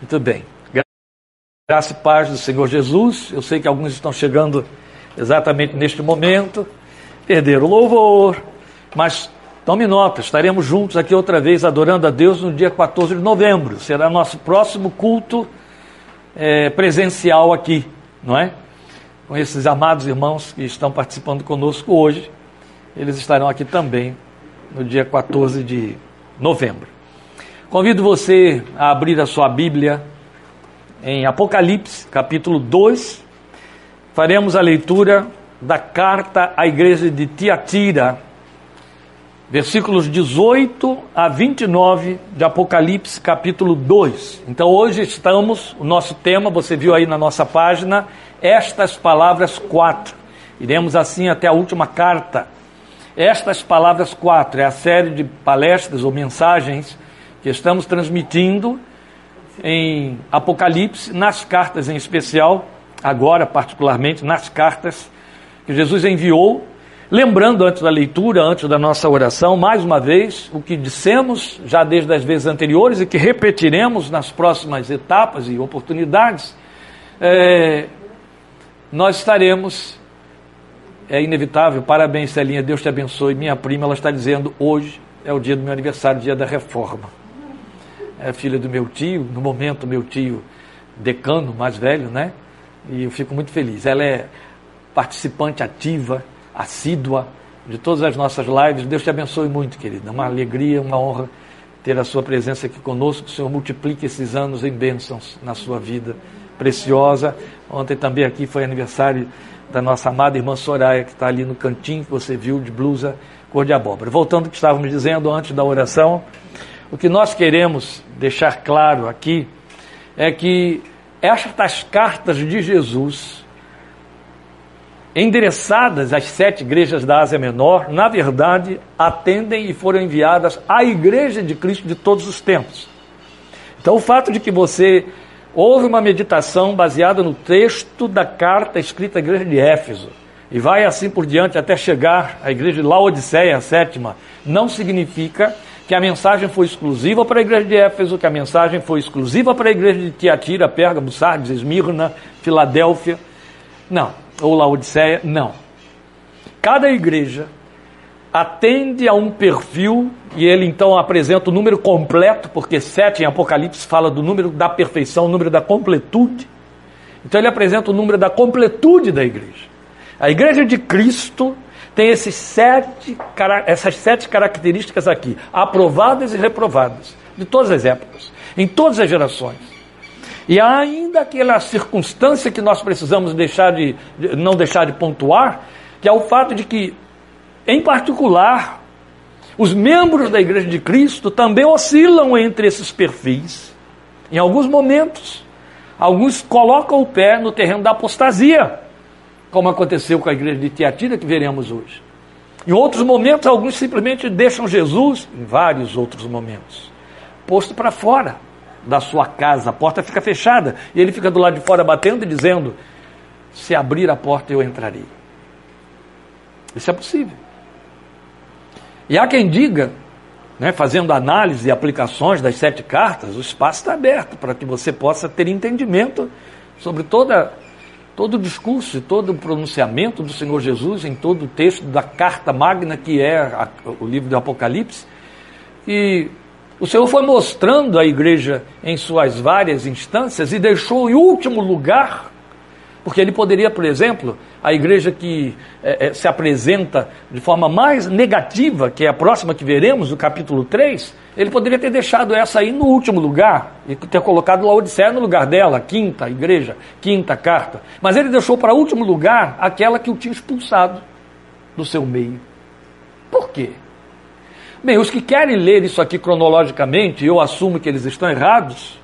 Muito bem. Graça e paz do Senhor Jesus. Eu sei que alguns estão chegando exatamente neste momento, perderam o louvor, mas tome nota, estaremos juntos aqui outra vez adorando a Deus no dia 14 de novembro. Será nosso próximo culto é, presencial aqui, não é? Com esses amados irmãos que estão participando conosco hoje. Eles estarão aqui também no dia 14 de novembro. Convido você a abrir a sua Bíblia em Apocalipse, capítulo 2. Faremos a leitura da carta à igreja de Tiatira, versículos 18 a 29 de Apocalipse, capítulo 2. Então hoje estamos, o nosso tema, você viu aí na nossa página, estas palavras quatro. Iremos assim até a última carta. Estas palavras quatro é a série de palestras ou mensagens que estamos transmitindo em Apocalipse, nas cartas em especial, agora particularmente nas cartas que Jesus enviou, lembrando antes da leitura, antes da nossa oração, mais uma vez, o que dissemos já desde as vezes anteriores e que repetiremos nas próximas etapas e oportunidades, é, nós estaremos, é inevitável, parabéns Celinha, Deus te abençoe, minha prima, ela está dizendo, hoje é o dia do meu aniversário, dia da reforma é filha do meu tio, no momento meu tio decano, mais velho, né? E eu fico muito feliz. Ela é participante ativa, assídua de todas as nossas lives. Deus te abençoe muito, querida. Uma alegria, uma honra ter a sua presença aqui conosco. Que o Senhor multiplique esses anos em bênçãos na sua vida preciosa. Ontem também aqui foi aniversário da nossa amada irmã Soraya, que está ali no cantinho que você viu de blusa cor de abóbora. Voltando ao que estávamos dizendo antes da oração, o que nós queremos deixar claro aqui é que estas cartas de Jesus, endereçadas às sete igrejas da Ásia Menor, na verdade atendem e foram enviadas à igreja de Cristo de todos os tempos. Então, o fato de que você houve uma meditação baseada no texto da carta escrita à igreja de Éfeso, e vai assim por diante até chegar à igreja de Laodiceia, a sétima, não significa que a mensagem foi exclusiva para a igreja de Éfeso, que a mensagem foi exclusiva para a igreja de Tiatira, Pérgamo, Sardes, Esmirna, Filadélfia. Não. Ou Laodiceia, não. Cada igreja atende a um perfil e ele então apresenta o número completo, porque sete em Apocalipse fala do número da perfeição, o número da completude. Então ele apresenta o número da completude da igreja. A igreja de Cristo tem esses sete, essas sete características aqui, aprovadas e reprovadas, de todas as épocas, em todas as gerações. E ainda aquela circunstância que nós precisamos deixar de, não deixar de pontuar, que é o fato de que, em particular, os membros da Igreja de Cristo também oscilam entre esses perfis. Em alguns momentos, alguns colocam o pé no terreno da apostasia como aconteceu com a igreja de Tiatira, que veremos hoje. Em outros momentos, alguns simplesmente deixam Jesus, em vários outros momentos, posto para fora da sua casa, a porta fica fechada, e ele fica do lado de fora batendo e dizendo: Se abrir a porta, eu entrarei. Isso é possível. E há quem diga, né, fazendo análise e aplicações das sete cartas, o espaço está aberto para que você possa ter entendimento sobre toda todo o discurso e todo o pronunciamento do Senhor Jesus em todo o texto da carta magna que é a, o livro do Apocalipse. E o Senhor foi mostrando a igreja em suas várias instâncias e deixou em último lugar porque ele poderia, por exemplo, a igreja que é, é, se apresenta de forma mais negativa, que é a próxima que veremos, o capítulo 3, ele poderia ter deixado essa aí no último lugar e ter colocado Laodiceia no lugar dela, quinta igreja, quinta carta. Mas ele deixou para último lugar aquela que o tinha expulsado do seu meio. Por quê? Bem, os que querem ler isso aqui cronologicamente, eu assumo que eles estão errados,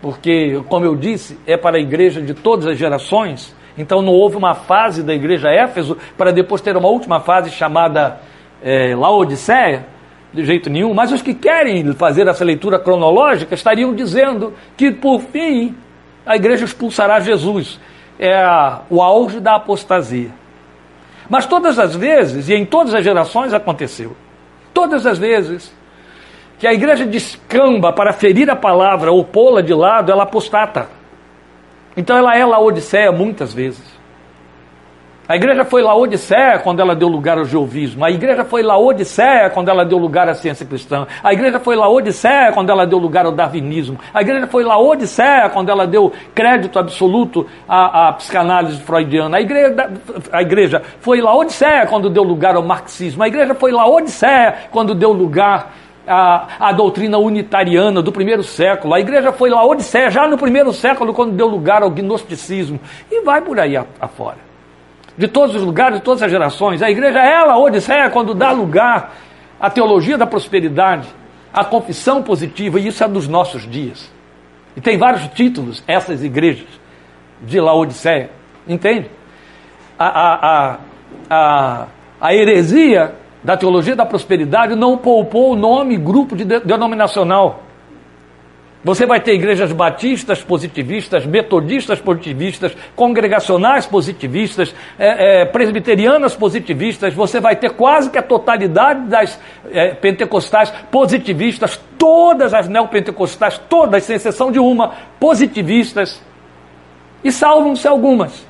porque, como eu disse, é para a igreja de todas as gerações. Então não houve uma fase da igreja Éfeso para depois ter uma última fase chamada é, Laodiceia, de jeito nenhum. Mas os que querem fazer essa leitura cronológica estariam dizendo que, por fim, a igreja expulsará Jesus. É o auge da apostasia. Mas todas as vezes, e em todas as gerações aconteceu, todas as vezes que a igreja descamba para ferir a palavra ou pô-la de lado, ela apostata. Então ela é Laodiceia muitas vezes. A igreja foi Laodiceia quando ela deu lugar ao jeovismo. A igreja foi Laodiceia quando ela deu lugar à ciência cristã. A igreja foi Laodiceia quando ela deu lugar ao darwinismo. A igreja foi Laodiceia quando ela deu crédito absoluto à, à psicanálise freudiana. A igreja, a igreja foi Laodiceia quando deu lugar ao marxismo. A igreja foi Laodiceia quando deu lugar à, à doutrina unitariana do primeiro século. A igreja foi Laodiceia já no primeiro século quando deu lugar ao gnosticismo. E vai por aí afora de todos os lugares, de todas as gerações. A igreja ela, Odisseia, quando dá lugar à teologia da prosperidade, à confissão positiva, e isso é dos nossos dias. E tem vários títulos, essas igrejas de Laodiceia, entende? A, a, a, a, a heresia da teologia da prosperidade não poupou o nome grupo de denominacional. Você vai ter igrejas batistas positivistas, metodistas positivistas, congregacionais positivistas, é, é, presbiterianas positivistas, você vai ter quase que a totalidade das é, pentecostais positivistas, todas as neopentecostais, todas, sem exceção de uma, positivistas, e salvam-se algumas.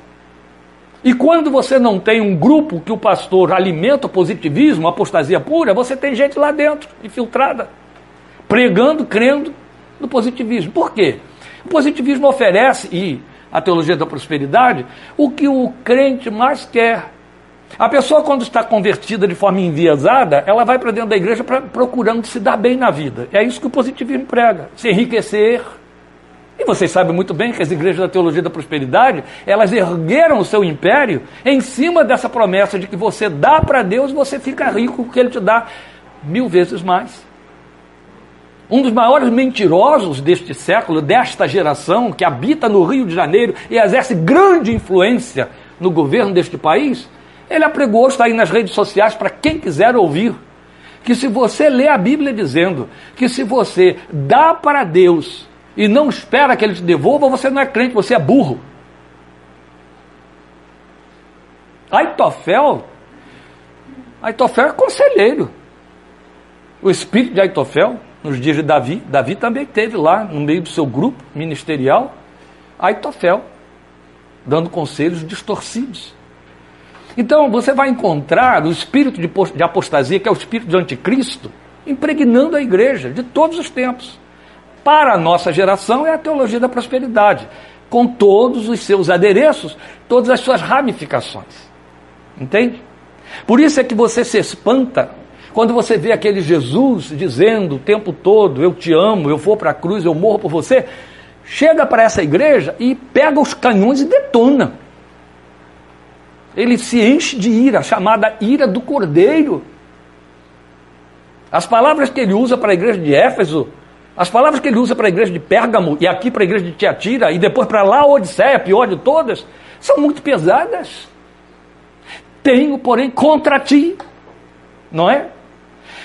E quando você não tem um grupo que o pastor alimenta o positivismo, a apostasia pura, você tem gente lá dentro, infiltrada, pregando, crendo, do positivismo. Por quê? O positivismo oferece, e a teologia da prosperidade, o que o crente mais quer. A pessoa, quando está convertida de forma enviesada, ela vai para dentro da igreja pra, procurando se dar bem na vida. É isso que o positivismo prega: se enriquecer. E vocês sabem muito bem que as igrejas da teologia da prosperidade, elas ergueram o seu império em cima dessa promessa de que você dá para Deus você fica rico, porque Ele te dá mil vezes mais. Um dos maiores mentirosos deste século, desta geração, que habita no Rio de Janeiro e exerce grande influência no governo deste país, ele apregou, está aí nas redes sociais para quem quiser ouvir, que se você lê a Bíblia dizendo que se você dá para Deus e não espera que Ele te devolva, você não é crente, você é burro. Aitofel, Aitofel é conselheiro. O espírito de Aitofel nos dias de Davi. Davi também teve lá, no meio do seu grupo ministerial, Aitofel, dando conselhos distorcidos. Então você vai encontrar o espírito de apostasia, que é o espírito de anticristo, impregnando a igreja de todos os tempos. Para a nossa geração é a teologia da prosperidade, com todos os seus adereços, todas as suas ramificações. Entende? Por isso é que você se espanta quando você vê aquele Jesus dizendo o tempo todo: Eu te amo, eu vou para a cruz, eu morro por você, chega para essa igreja e pega os canhões e detona. Ele se enche de ira, chamada ira do cordeiro. As palavras que ele usa para a igreja de Éfeso, as palavras que ele usa para a igreja de Pérgamo e aqui para a igreja de Tiatira e depois para lá, Odisseia, pior de todas, são muito pesadas. Tenho, porém, contra ti, não é?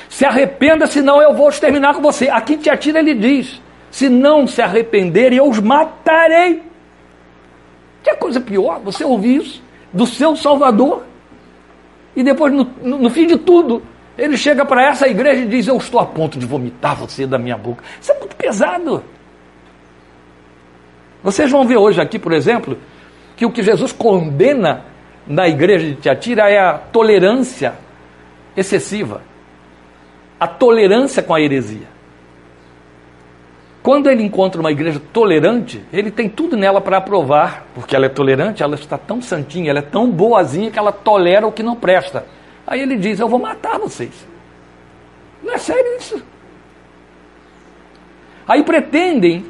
Se arrependa, senão eu vou exterminar com você. Aqui em Tiatira ele diz: se não se arrependerem, eu os matarei. Que coisa pior, você ouvir isso do seu Salvador. E depois, no, no, no fim de tudo, ele chega para essa igreja e diz: Eu estou a ponto de vomitar você da minha boca. Isso é muito pesado. Vocês vão ver hoje aqui, por exemplo, que o que Jesus condena na igreja de Tiatira é a tolerância excessiva a tolerância com a heresia. Quando ele encontra uma igreja tolerante, ele tem tudo nela para aprovar, porque ela é tolerante, ela está tão santinha, ela é tão boazinha que ela tolera o que não presta. Aí ele diz: Eu vou matar vocês. Não é sério isso. Aí pretendem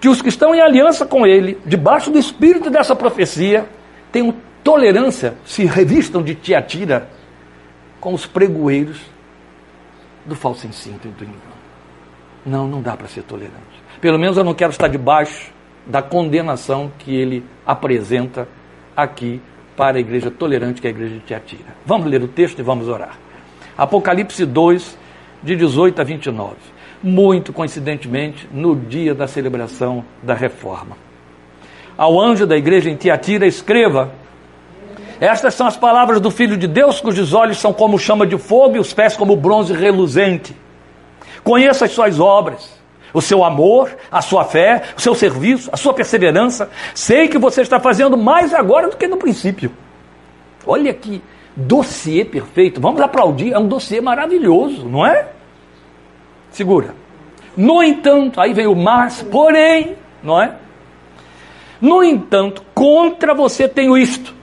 que os que estão em aliança com ele, debaixo do espírito dessa profecia, tenham tolerância, se revistam de tiatira com os pregoeiros do falso ensino e do engano. Não, não dá para ser tolerante. Pelo menos eu não quero estar debaixo da condenação que ele apresenta aqui para a igreja tolerante, que é a igreja de Tiatira. Vamos ler o texto e vamos orar. Apocalipse 2, de 18 a 29. Muito coincidentemente, no dia da celebração da reforma. Ao anjo da igreja em Tiatira, escreva estas são as palavras do Filho de Deus, cujos olhos são como chama de fogo e os pés como bronze reluzente. Conheça as suas obras, o seu amor, a sua fé, o seu serviço, a sua perseverança. Sei que você está fazendo mais agora do que no princípio. Olha que dossiê perfeito. Vamos aplaudir, é um dossiê maravilhoso, não é? Segura. No entanto, aí vem o mas, porém, não é? No entanto, contra você tenho isto.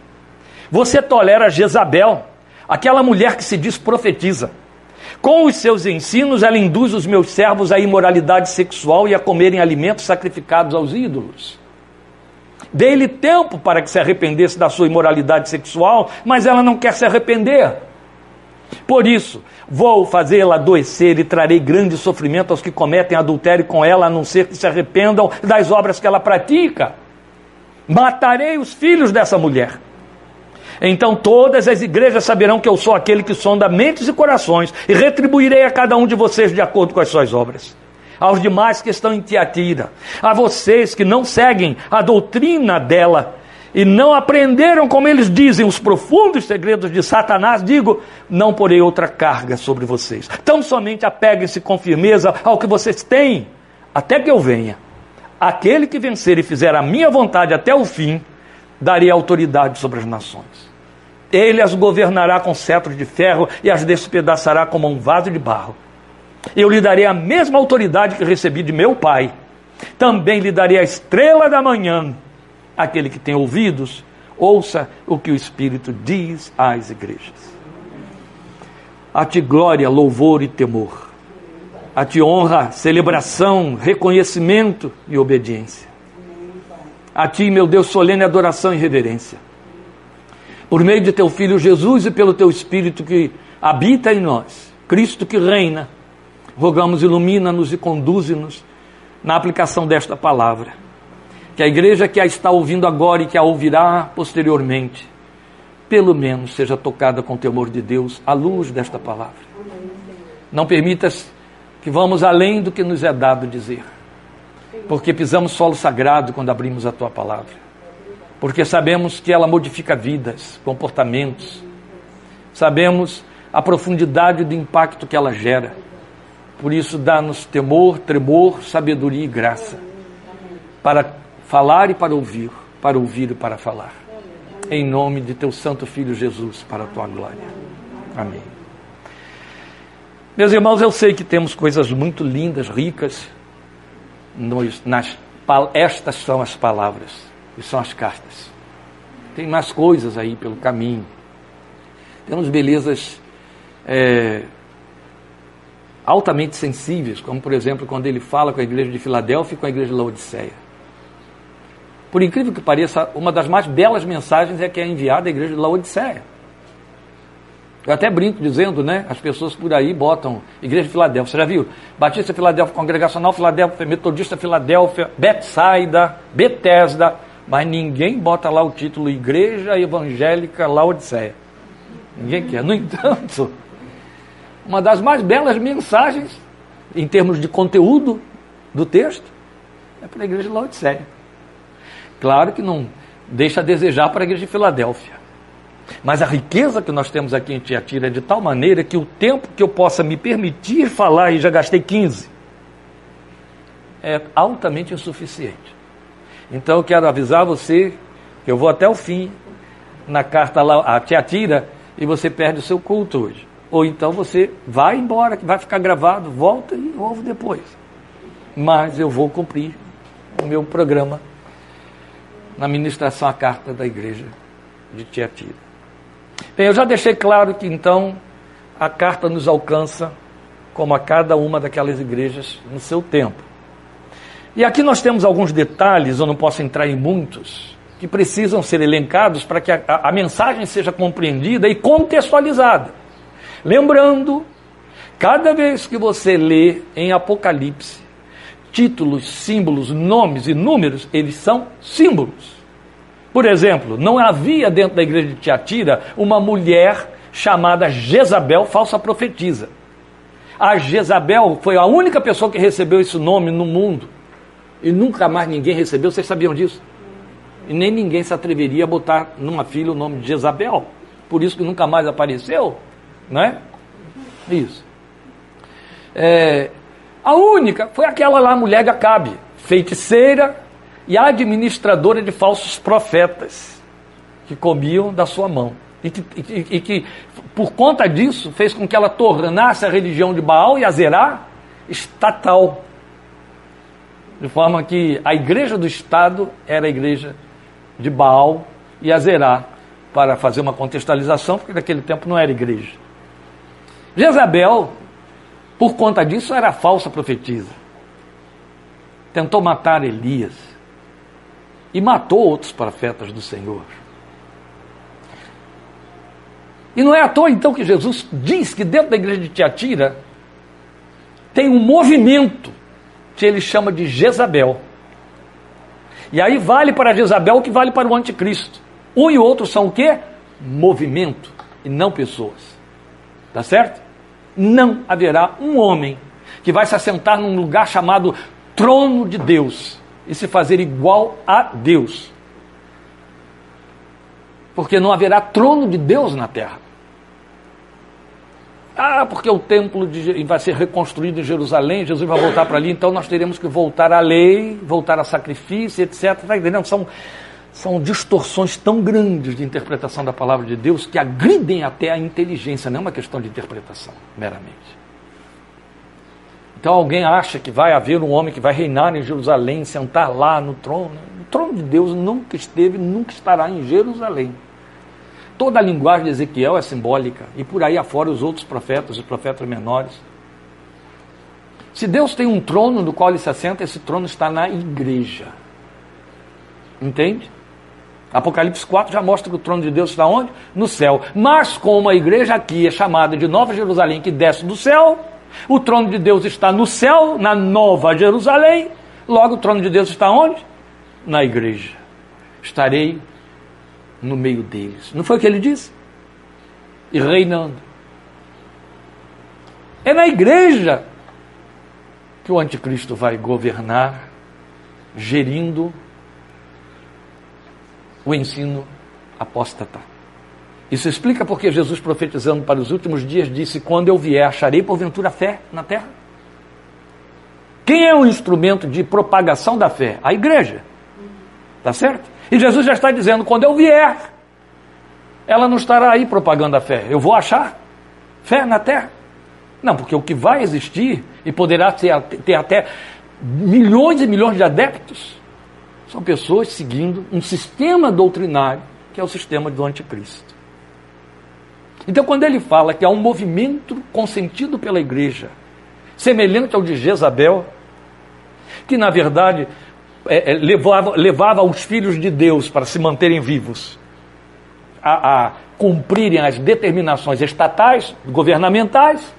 Você tolera Jezabel, aquela mulher que se diz profetiza. Com os seus ensinos, ela induz os meus servos à imoralidade sexual e a comerem alimentos sacrificados aos ídolos. Dei-lhe tempo para que se arrependesse da sua imoralidade sexual, mas ela não quer se arrepender. Por isso, vou fazê-la adoecer e trarei grande sofrimento aos que cometem adultério com ela, a não ser que se arrependam das obras que ela pratica. Matarei os filhos dessa mulher. Então todas as igrejas saberão que eu sou aquele que sonda mentes e corações, e retribuirei a cada um de vocês de acordo com as suas obras. Aos demais que estão em Tiatira, a vocês que não seguem a doutrina dela e não aprenderam, como eles dizem, os profundos segredos de Satanás, digo: não porei outra carga sobre vocês. Tão somente apeguem-se com firmeza ao que vocês têm, até que eu venha. Aquele que vencer e fizer a minha vontade até o fim, darei autoridade sobre as nações. Ele as governará com cetro de ferro e as despedaçará como um vaso de barro. Eu lhe darei a mesma autoridade que recebi de meu Pai. Também lhe darei a estrela da manhã. Aquele que tem ouvidos, ouça o que o Espírito diz às igrejas. A ti glória, louvor e temor. A ti honra, celebração, reconhecimento e obediência. A ti, meu Deus, solene adoração e reverência. Por meio de teu Filho Jesus e pelo teu Espírito que habita em nós, Cristo que reina, rogamos, ilumina-nos e conduze-nos na aplicação desta palavra. Que a igreja que a está ouvindo agora e que a ouvirá posteriormente, pelo menos seja tocada com o temor de Deus à luz desta palavra. Não permitas que vamos além do que nos é dado dizer, porque pisamos solo sagrado quando abrimos a tua palavra, porque sabemos que ela modifica vidas, comportamentos, sabemos a profundidade do impacto que ela gera. Por isso, dá-nos temor, tremor, sabedoria e graça para falar e para ouvir, para ouvir e para falar. Em nome de teu Santo Filho Jesus, para a tua glória. Amém. Meus irmãos, eu sei que temos coisas muito lindas, ricas. Nos, nas, estas são as palavras e são as cartas. Tem mais coisas aí pelo caminho. Temos belezas é, altamente sensíveis, como por exemplo quando ele fala com a igreja de Filadélfia e com a igreja de Laodiceia. Por incrível que pareça, uma das mais belas mensagens é que é enviada à igreja de Laodiceia. Eu até brinco dizendo, né? As pessoas por aí botam Igreja de Filadélfia. Você já viu? Batista Filadélfia, Congregacional Filadélfia, Metodista Filadélfia, Betsaida, Betesda. Mas ninguém bota lá o título Igreja Evangélica Laodiceia. Ninguém quer. No entanto, uma das mais belas mensagens, em termos de conteúdo do texto, é para a Igreja Laodiceia. Claro que não deixa a desejar para a Igreja de Filadélfia. Mas a riqueza que nós temos aqui em Tiatira é de tal maneira que o tempo que eu possa me permitir falar, e já gastei 15, é altamente insuficiente. Então eu quero avisar você que eu vou até o fim na carta lá, a Tiatira, e você perde o seu culto hoje. Ou então você vai embora, que vai ficar gravado, volta e ouve depois. Mas eu vou cumprir o meu programa na ministração à carta da igreja de Tiatira. Bem, eu já deixei claro que então a carta nos alcança como a cada uma daquelas igrejas no seu tempo. E aqui nós temos alguns detalhes, eu não posso entrar em muitos, que precisam ser elencados para que a, a, a mensagem seja compreendida e contextualizada. Lembrando, cada vez que você lê em Apocalipse títulos, símbolos, nomes e números, eles são símbolos. Por exemplo, não havia dentro da igreja de Tiatira uma mulher chamada Jezabel, falsa profetisa. A Jezabel foi a única pessoa que recebeu esse nome no mundo. E nunca mais ninguém recebeu, vocês sabiam disso? E nem ninguém se atreveria a botar numa filha o nome de Jezabel. Por isso que nunca mais apareceu, né? Isso. É, A única foi aquela lá, mulher de Acabe, feiticeira e administradora de falsos profetas que comiam da sua mão. E que, e, e que, por conta disso, fez com que ela tornasse a religião de Baal e Azerá estatal. De forma que a igreja do Estado era a igreja de Baal e Azerá, para fazer uma contextualização, porque naquele tempo não era igreja. Jezabel, por conta disso, era falsa profetisa. Tentou matar Elias e matou outros profetas do Senhor. E não é à toa então que Jesus diz que dentro da igreja de Tiatira tem um movimento que ele chama de Jezabel. E aí vale para Jezabel o que vale para o anticristo. Um e outro são o quê? Movimento e não pessoas. Tá certo? Não haverá um homem que vai se assentar num lugar chamado trono de Deus e se fazer igual a Deus. Porque não haverá trono de Deus na terra. Ah, porque o templo de, vai ser reconstruído em Jerusalém, Jesus vai voltar para ali, então nós teremos que voltar à lei, voltar a sacrifício, etc. Está entendendo? São, são distorções tão grandes de interpretação da palavra de Deus que agridem até a inteligência, não é uma questão de interpretação, meramente. Então alguém acha que vai haver um homem que vai reinar em Jerusalém, sentar lá no trono. O trono de Deus nunca esteve, nunca estará em Jerusalém. Toda a linguagem de Ezequiel é simbólica, e por aí afora os outros profetas, os profetas menores. Se Deus tem um trono no qual ele se assenta, esse trono está na igreja. Entende? Apocalipse 4 já mostra que o trono de Deus está onde? No céu. Mas como a igreja aqui é chamada de Nova Jerusalém, que desce do céu, o trono de Deus está no céu, na Nova Jerusalém, logo o trono de Deus está onde? Na igreja. Estarei no meio deles. Não foi o que ele disse? E reinando. É na igreja que o anticristo vai governar, gerindo o ensino apóstata. Isso explica porque Jesus, profetizando para os últimos dias, disse: Quando eu vier, acharei porventura fé na terra? Quem é o instrumento de propagação da fé? A igreja. Tá certo? E Jesus já está dizendo: quando eu vier, ela não estará aí propagando a fé. Eu vou achar fé na terra. Não, porque o que vai existir e poderá ter, ter até milhões e milhões de adeptos são pessoas seguindo um sistema doutrinário que é o sistema do anticristo. Então, quando ele fala que há um movimento consentido pela igreja, semelhante ao de Jezabel, que na verdade é, é, levava, levava os filhos de Deus para se manterem vivos, a, a cumprirem as determinações estatais, governamentais.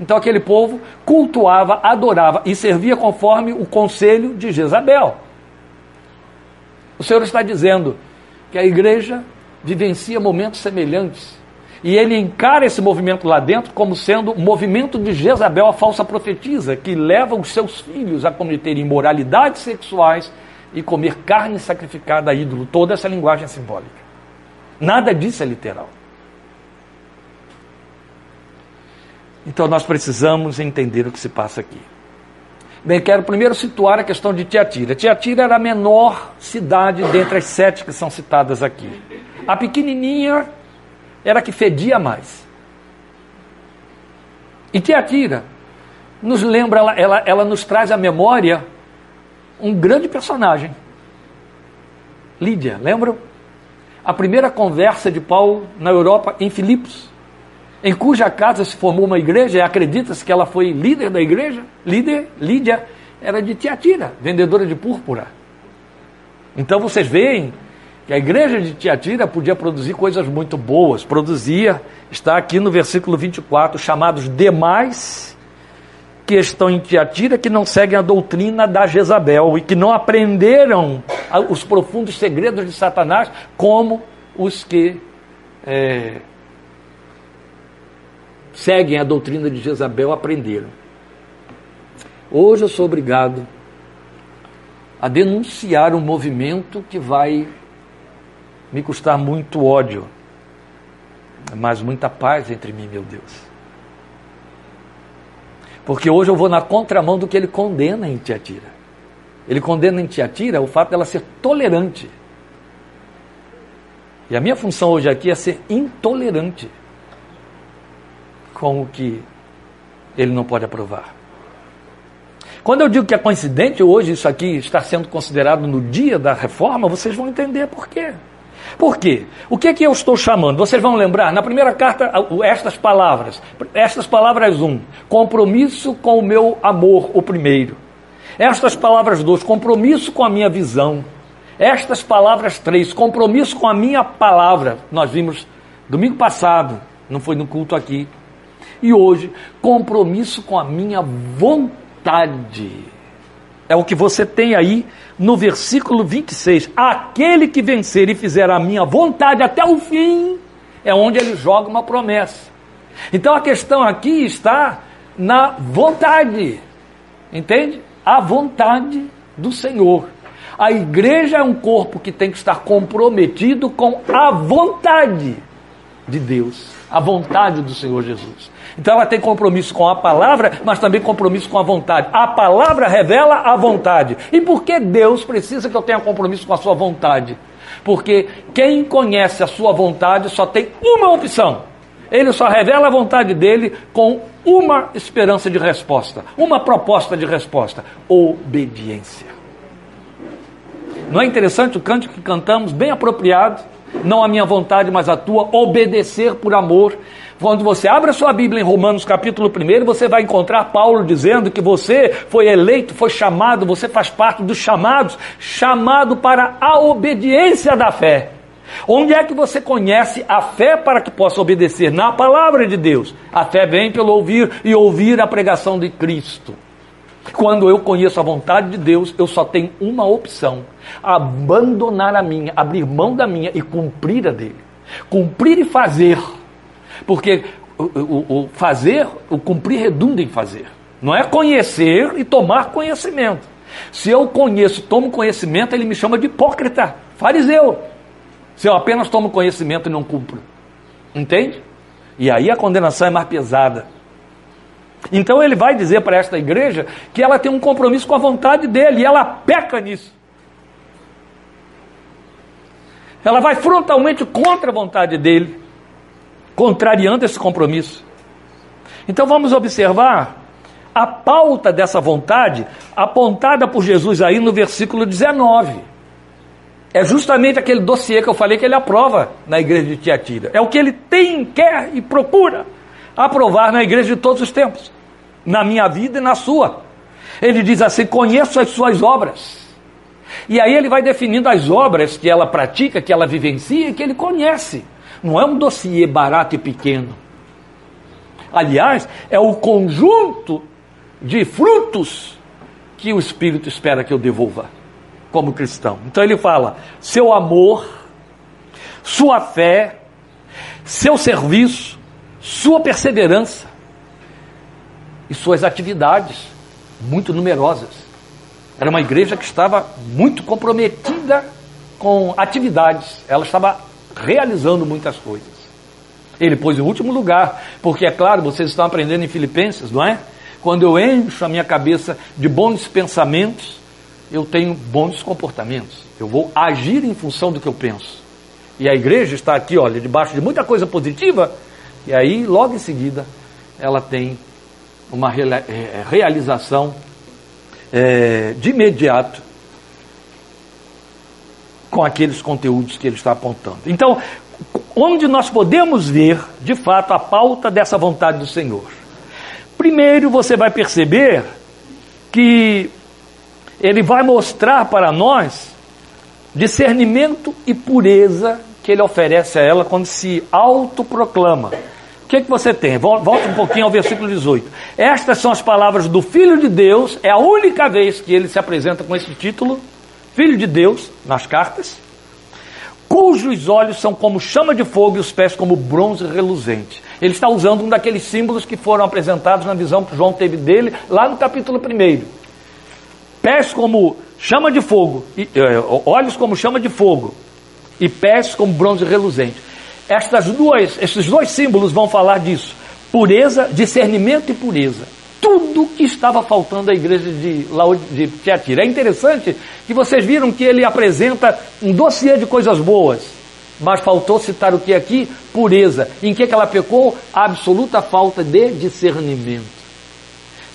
Então aquele povo cultuava, adorava e servia conforme o conselho de Jezabel. O Senhor está dizendo que a igreja vivencia momentos semelhantes. E ele encara esse movimento lá dentro como sendo o movimento de Jezabel, a falsa profetisa, que leva os seus filhos a cometer imoralidades sexuais e comer carne sacrificada a ídolo. Toda essa linguagem é simbólica. Nada disso é literal. Então nós precisamos entender o que se passa aqui. Bem, quero primeiro situar a questão de Tiatira. Tiatira era a menor cidade dentre as sete que são citadas aqui. A pequenininha era a que fedia mais. E Tiatira nos lembra, ela, ela, ela nos traz à memória um grande personagem. Lídia, lembram? A primeira conversa de Paulo na Europa em Filipos, em cuja casa se formou uma igreja, e acredita-se que ela foi líder da igreja. Líder, Lídia, era de Tiatira, vendedora de púrpura. Então vocês veem que a igreja de Tiatira podia produzir coisas muito boas. Produzia, está aqui no versículo 24, chamados demais que estão em Tiatira, que não seguem a doutrina da Jezabel e que não aprenderam os profundos segredos de Satanás, como os que é, seguem a doutrina de Jezabel aprenderam. Hoje eu sou obrigado a denunciar um movimento que vai me custar muito ódio, mas muita paz entre mim, meu Deus. Porque hoje eu vou na contramão do que ele condena em Tiatira. Ele condena em Tiatira o fato dela ser tolerante. E a minha função hoje aqui é ser intolerante com o que ele não pode aprovar. Quando eu digo que é coincidente hoje isso aqui estar sendo considerado no dia da reforma, vocês vão entender por quê. Por quê? O que é que eu estou chamando? Vocês vão lembrar, na primeira carta, estas palavras. Estas palavras, um, compromisso com o meu amor, o primeiro. Estas palavras, dois, compromisso com a minha visão. Estas palavras, três, compromisso com a minha palavra. Nós vimos domingo passado, não foi no culto aqui. E hoje, compromisso com a minha vontade. É o que você tem aí no versículo 26. Aquele que vencer e fizer a minha vontade até o fim, é onde ele joga uma promessa. Então a questão aqui está na vontade. Entende? A vontade do Senhor. A igreja é um corpo que tem que estar comprometido com a vontade de Deus, a vontade do Senhor Jesus. Então ela tem compromisso com a palavra, mas também compromisso com a vontade. A palavra revela a vontade. E por que Deus precisa que eu tenha compromisso com a sua vontade? Porque quem conhece a sua vontade só tem uma opção. Ele só revela a vontade dele com uma esperança de resposta, uma proposta de resposta: obediência. Não é interessante o cântico que cantamos, bem apropriado? Não a minha vontade, mas a tua, obedecer por amor. Quando você abre a sua Bíblia em Romanos capítulo 1, você vai encontrar Paulo dizendo que você foi eleito, foi chamado, você faz parte dos chamados, chamado para a obediência da fé. Onde é que você conhece a fé para que possa obedecer? Na palavra de Deus. A fé vem pelo ouvir e ouvir a pregação de Cristo. Quando eu conheço a vontade de Deus, eu só tenho uma opção: abandonar a minha, abrir mão da minha e cumprir a dele. Cumprir e fazer porque o, o, o fazer, o cumprir redunda em fazer. Não é conhecer e tomar conhecimento. Se eu conheço, tomo conhecimento, ele me chama de hipócrita, fariseu. Se eu apenas tomo conhecimento e não cumpro. Entende? E aí a condenação é mais pesada. Então ele vai dizer para esta igreja que ela tem um compromisso com a vontade dele e ela peca nisso. Ela vai frontalmente contra a vontade dele contrariando esse compromisso. Então vamos observar a pauta dessa vontade apontada por Jesus aí no versículo 19. É justamente aquele dossiê que eu falei que ele aprova na igreja de Tiatira. É o que ele tem, quer e procura aprovar na igreja de todos os tempos, na minha vida e na sua. Ele diz assim: conheço as suas obras. E aí ele vai definindo as obras que ela pratica, que ela vivencia e que ele conhece. Não é um dossiê barato e pequeno. Aliás, é o conjunto de frutos que o Espírito espera que eu devolva como cristão. Então ele fala: seu amor, sua fé, seu serviço, sua perseverança e suas atividades muito numerosas. Era uma igreja que estava muito comprometida com atividades. Ela estava realizando muitas coisas. Ele pôs em último lugar, porque é claro, vocês estão aprendendo em Filipenses, não é? Quando eu encho a minha cabeça de bons pensamentos, eu tenho bons comportamentos. Eu vou agir em função do que eu penso. E a igreja está aqui, olha, debaixo de muita coisa positiva, e aí, logo em seguida, ela tem uma é, realização é, de imediato com aqueles conteúdos que ele está apontando. Então, onde nós podemos ver, de fato, a pauta dessa vontade do Senhor? Primeiro, você vai perceber que ele vai mostrar para nós discernimento e pureza que ele oferece a ela quando se autoproclama. O que, é que você tem? Volta um pouquinho ao versículo 18. Estas são as palavras do Filho de Deus, é a única vez que ele se apresenta com esse título filho de Deus, nas cartas, cujos olhos são como chama de fogo e os pés como bronze reluzente. Ele está usando um daqueles símbolos que foram apresentados na visão que João teve dele lá no capítulo 1. Pés como chama de fogo, e, é, olhos como chama de fogo e pés como bronze reluzente. Estas duas, esses dois símbolos vão falar disso: pureza, discernimento e pureza. Tudo que estava faltando à igreja de, de Tiatira. É interessante que vocês viram que ele apresenta um dossiê de coisas boas, mas faltou citar o que aqui? Pureza. Em que, que ela pecou? absoluta falta de discernimento.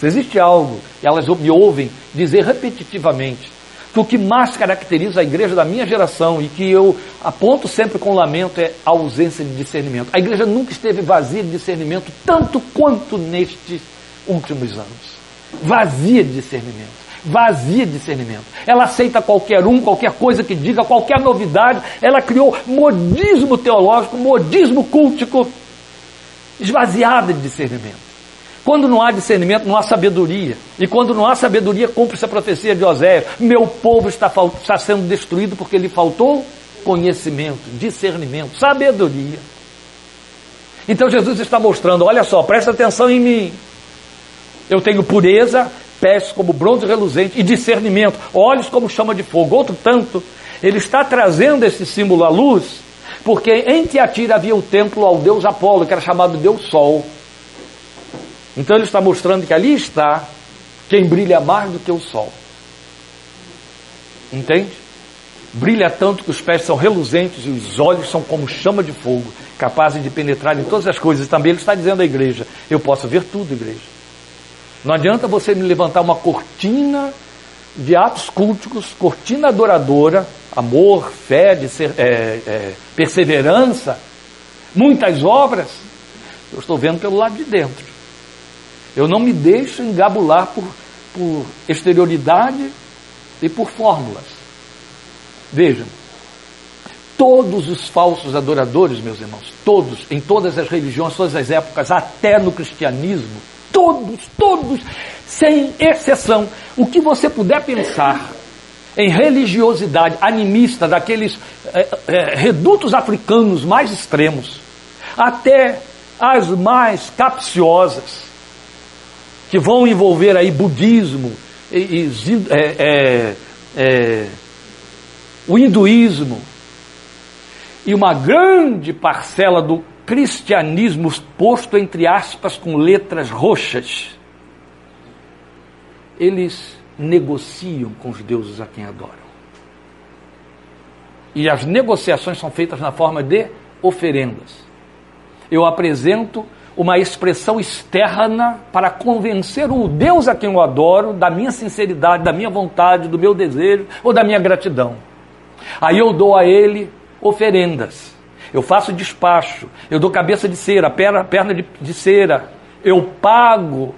Se existe algo, elas me ouvem dizer repetitivamente, que o que mais caracteriza a igreja da minha geração e que eu aponto sempre com lamento é a ausência de discernimento. A igreja nunca esteve vazia de discernimento, tanto quanto nestes últimos anos. Vazia de discernimento. Vazia de discernimento. Ela aceita qualquer um, qualquer coisa que diga, qualquer novidade. Ela criou modismo teológico, modismo cultico, esvaziada de discernimento. Quando não há discernimento, não há sabedoria. E quando não há sabedoria, cumpre-se a profecia de Oséias. Meu povo está, está sendo destruído porque lhe faltou conhecimento, discernimento, sabedoria. Então Jesus está mostrando: olha só, presta atenção em mim. Eu tenho pureza, pés como bronze reluzente e discernimento, olhos como chama de fogo. Outro tanto, ele está trazendo esse símbolo à luz, porque em Tiatira havia o templo ao deus Apolo, que era chamado Deus Sol. Então ele está mostrando que ali está quem brilha mais do que o sol. Entende? Brilha tanto que os pés são reluzentes e os olhos são como chama de fogo, capazes de penetrar em todas as coisas. Também ele está dizendo à igreja: Eu posso ver tudo, igreja. Não adianta você me levantar uma cortina de atos culticos, cortina adoradora, amor, fé, de ser, é, é, perseverança, muitas obras. Eu estou vendo pelo lado de dentro. Eu não me deixo engabular por, por exterioridade e por fórmulas. Vejam, todos os falsos adoradores, meus irmãos, todos, em todas as religiões, todas as épocas, até no cristianismo, todos, todos, sem exceção, o que você puder pensar em religiosidade animista daqueles é, é, redutos africanos mais extremos, até as mais capciosas, que vão envolver aí budismo, e, e, é, é, o hinduísmo e uma grande parcela do cristianismo posto entre aspas com letras roxas. Eles negociam com os deuses a quem adoram. E as negociações são feitas na forma de oferendas. Eu apresento uma expressão externa para convencer o Deus a quem eu adoro da minha sinceridade, da minha vontade, do meu desejo ou da minha gratidão. Aí eu dou a ele oferendas. Eu faço despacho, eu dou cabeça de cera, perna, perna de, de cera, eu pago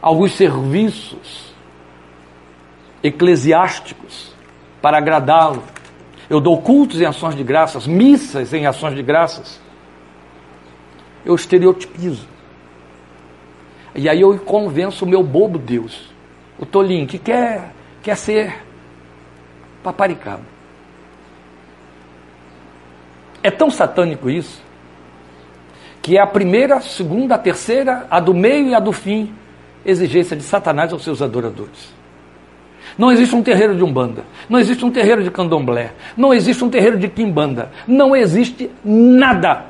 alguns serviços eclesiásticos para agradá-lo. Eu dou cultos em ações de graças, missas em ações de graças eu estereotipizo. E aí eu convenço o meu bobo Deus, o tolinho, que quer, quer ser paparicado. É tão satânico isso, que é a primeira, a segunda, a terceira, a do meio e a do fim, exigência de Satanás aos seus adoradores. Não existe um terreiro de Umbanda, não existe um terreiro de Candomblé, não existe um terreiro de Quimbanda, não existe nada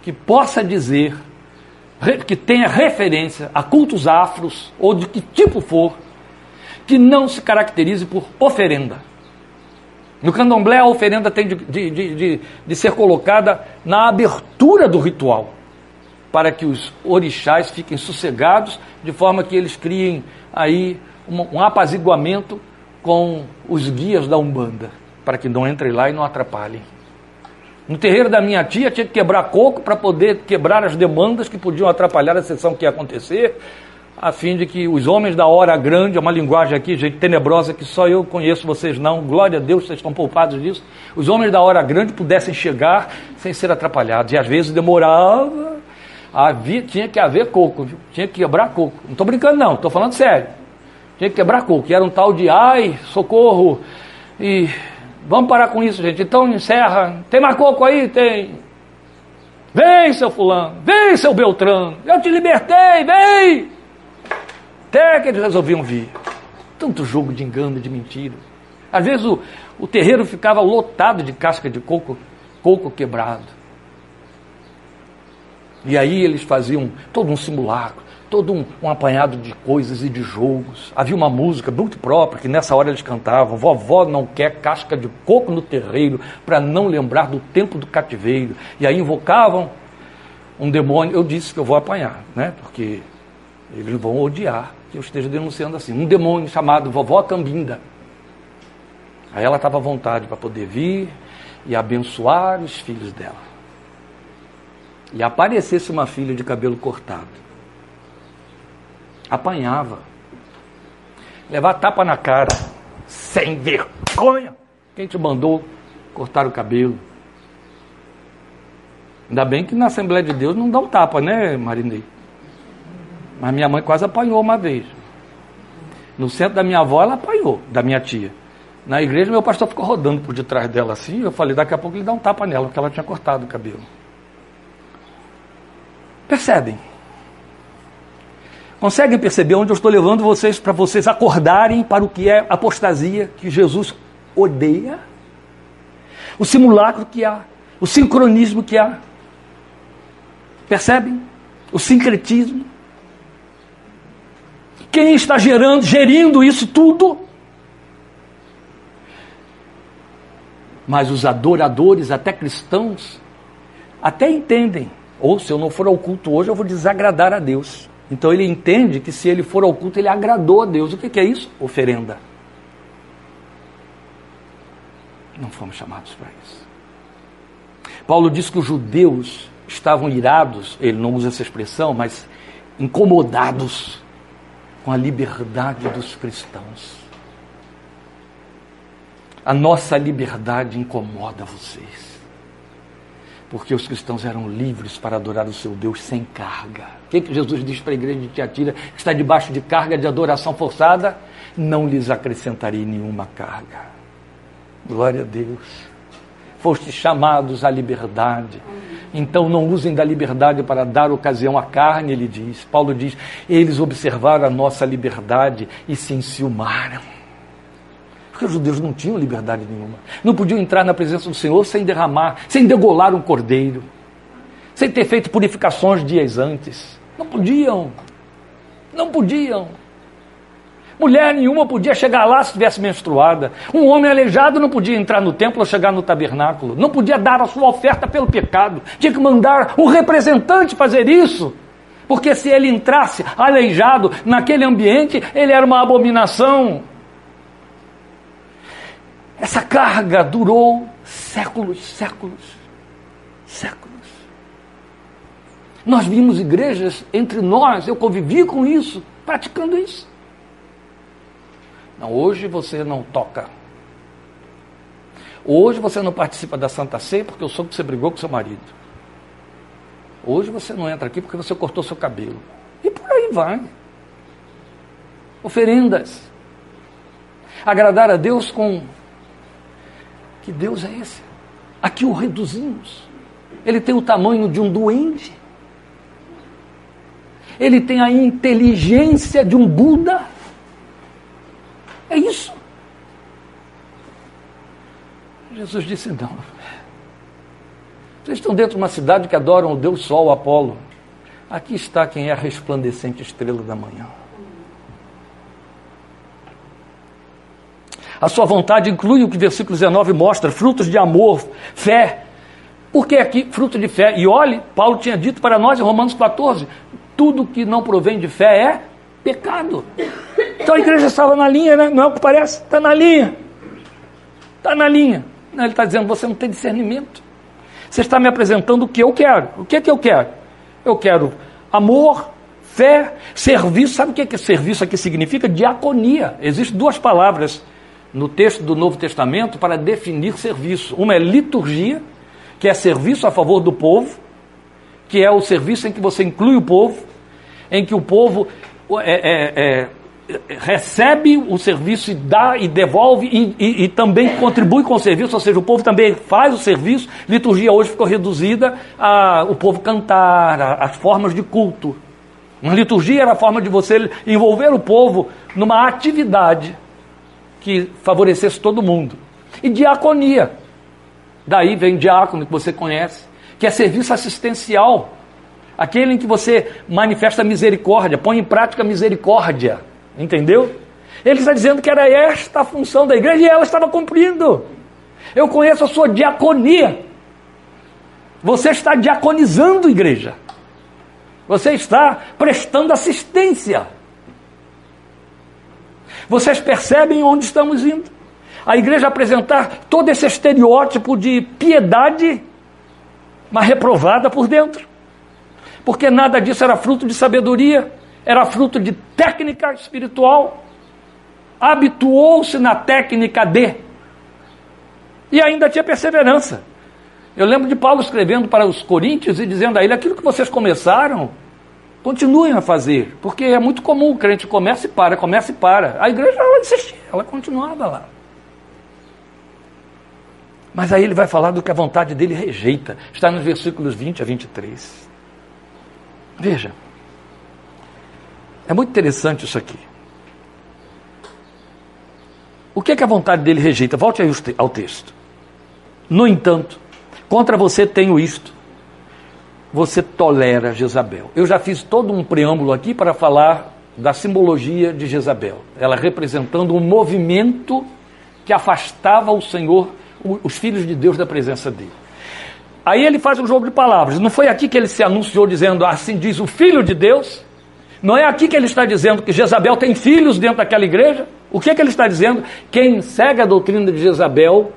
que possa dizer, que tenha referência a cultos afros, ou de que tipo for, que não se caracterize por oferenda. No candomblé, a oferenda tem de, de, de, de, ser colocada na abertura do ritual, para que os orixás fiquem sossegados, de forma que eles criem aí um, um apaziguamento com os guias da Umbanda, para que não entrem lá e não atrapalhem. No terreiro da minha tia tinha que quebrar coco para poder quebrar as demandas que podiam atrapalhar a sessão que ia acontecer, a fim de que os homens da hora grande, é uma linguagem aqui, gente, tenebrosa, que só eu conheço, vocês não, glória a Deus, vocês estão poupados disso, os homens da hora grande pudessem chegar sem ser atrapalhados. E às vezes demorava, havia, tinha que haver coco, viu? tinha que quebrar coco. Não estou brincando não, estou falando sério. Tinha que quebrar coco, que era um tal de ai, socorro, e Vamos parar com isso, gente. Então encerra. Tem mais coco aí? Tem. Vem, seu fulano. Vem, seu Beltrano. Eu te libertei, vem. Até que eles resolviam vir. Tanto jogo de engano, de mentira. Às vezes o, o terreiro ficava lotado de casca de coco, coco quebrado. E aí eles faziam todo um simulacro. todo um, um, apanhado de coisas e de jogos. Havia uma música muito própria que nessa hora eles cantavam: Vovó não quer casca de coco no terreiro para não lembrar do tempo do cativeiro. E aí invocavam um demônio. Eu disse que eu vou apanhar, né? Porque eles vão odiar que eu esteja denunciando assim. Um demônio chamado Vovó Cambinda. Aí ela estava à vontade para poder vir e abençoar os filhos dela. E aparecesse uma filha de cabelo cortado apanhava. Levar tapa na cara, sem vergonha. Quem te mandou cortar o cabelo? Ainda bem que na Assembleia de Deus não dá um tapa, né, Marinei? Mas minha mãe quase apanhou uma vez. No centro da minha avó, ela apanhou, da minha tia. Na igreja, meu pastor ficou rodando por detrás dela assim. Eu falei, daqui a pouco ele dá um tapa nela, porque ela tinha cortado o cabelo. Percebem? Conseguem perceber onde eu estou levando vocês para vocês acordarem para o que é apostasia que Jesus odeia? O simulacro que há, o sincronismo que há. Percebem? O sincretismo. Quem está gerando, gerindo isso tudo? Mas os adoradores, até cristãos, até entendem. Ou se eu não for ao culto hoje, eu vou desagradar a Deus. Então ele entende que se ele for ao culto, ele agradou a Deus. O que é isso? Oferenda. Não fomos chamados para isso. Paulo diz que os judeus estavam irados, ele não usa essa expressão, mas incomodados com a liberdade dos cristãos. A nossa liberdade incomoda vocês porque os cristãos eram livres para adorar o seu Deus sem carga. O que, que Jesus diz para a igreja de Tiatira, que está debaixo de carga de adoração forçada? Não lhes acrescentarei nenhuma carga. Glória a Deus. Foste chamados à liberdade. Então não usem da liberdade para dar ocasião à carne, ele diz. Paulo diz: eles observaram a nossa liberdade e se enciumaram. Porque os judeus não tinham liberdade nenhuma. Não podiam entrar na presença do Senhor sem derramar, sem degolar um cordeiro, sem ter feito purificações dias antes. Não podiam. Não podiam. Mulher nenhuma podia chegar lá se estivesse menstruada. Um homem aleijado não podia entrar no templo ou chegar no tabernáculo. Não podia dar a sua oferta pelo pecado. Tinha que mandar um representante fazer isso. Porque se ele entrasse aleijado naquele ambiente, ele era uma abominação. Essa carga durou séculos, séculos, séculos. Nós vimos igrejas entre nós, eu convivi com isso, praticando isso. Não, hoje você não toca. Hoje você não participa da Santa Ceia porque eu soube que você brigou com seu marido. Hoje você não entra aqui porque você cortou seu cabelo. E por aí vai. Oferendas. Agradar a Deus com que Deus é esse? Aqui o reduzimos. Ele tem o tamanho de um duende. Ele tem a inteligência de um Buda. É isso. Jesus disse: não. Vocês estão dentro de uma cidade que adoram o Deus Sol, Apolo. Aqui está quem é a resplandecente estrela da manhã. A sua vontade inclui o que o versículo 19 mostra: frutos de amor, fé. Por que aqui fruto de fé? E olhe, Paulo tinha dito para nós em Romanos 14: tudo que não provém de fé é pecado. Então a igreja estava na linha, né? não é o que parece? Está na linha. Está na linha. Ele está dizendo: você não tem discernimento. Você está me apresentando o que eu quero. O que é que eu quero? Eu quero amor, fé, serviço. Sabe o que, é que serviço aqui significa? Diaconia. Existem duas palavras no texto do Novo Testamento para definir serviço. Uma é liturgia, que é serviço a favor do povo, que é o serviço em que você inclui o povo, em que o povo é, é, é, recebe o serviço e dá e devolve e, e, e, também contribui com o serviço, ou seja, o povo também faz o serviço. Liturgia hoje ficou reduzida a o povo cantar, as formas de culto. Uma liturgia era a forma de você envolver o povo numa atividade que favorecesse todo mundo. E diaconia. Daí vem diácono, que você conhece, que é serviço assistencial. aquele em que você manifesta misericórdia, põe em prática misericórdia. Entendeu? Ele está dizendo que era esta a função da igreja e ela estava cumprindo. Eu conheço a sua diaconia. Você está diaconizando igreja. Você está prestando assistência. Vocês percebem onde estamos indo? A igreja apresentar todo esse estereótipo de piedade, mas reprovada por dentro. Porque nada disso era fruto de sabedoria, era fruto de técnica espiritual. Habituou-se na técnica de. E ainda tinha perseverança. Eu lembro de Paulo escrevendo para os coríntios e dizendo a ele: aquilo que vocês começaram, continuem a fazer, porque é muito comum o crente começa e para, começa e para. A igreja ela insistia, ela continuava lá. Mas aí ele vai falar do que a vontade dele rejeita. Está nos versículos 20 a 23. Veja. É muito interessante isso aqui. O que é que a vontade dele rejeita? Volte aí ao texto. No entanto, contra você tenho isto. Você tolera Jezabel. Eu já fiz todo um preâmbulo aqui para falar da simbologia de Jezabel. Ela representando um movimento que afastava o Senhor, os filhos de Deus da presença dele. Aí ele faz um jogo de palavras. Não foi aqui que ele se anunciou dizendo assim diz o filho de Deus? Não é aqui que ele está dizendo que Jezabel tem filhos dentro daquela igreja? O que é que ele está dizendo? Quem segue a doutrina de Jezabel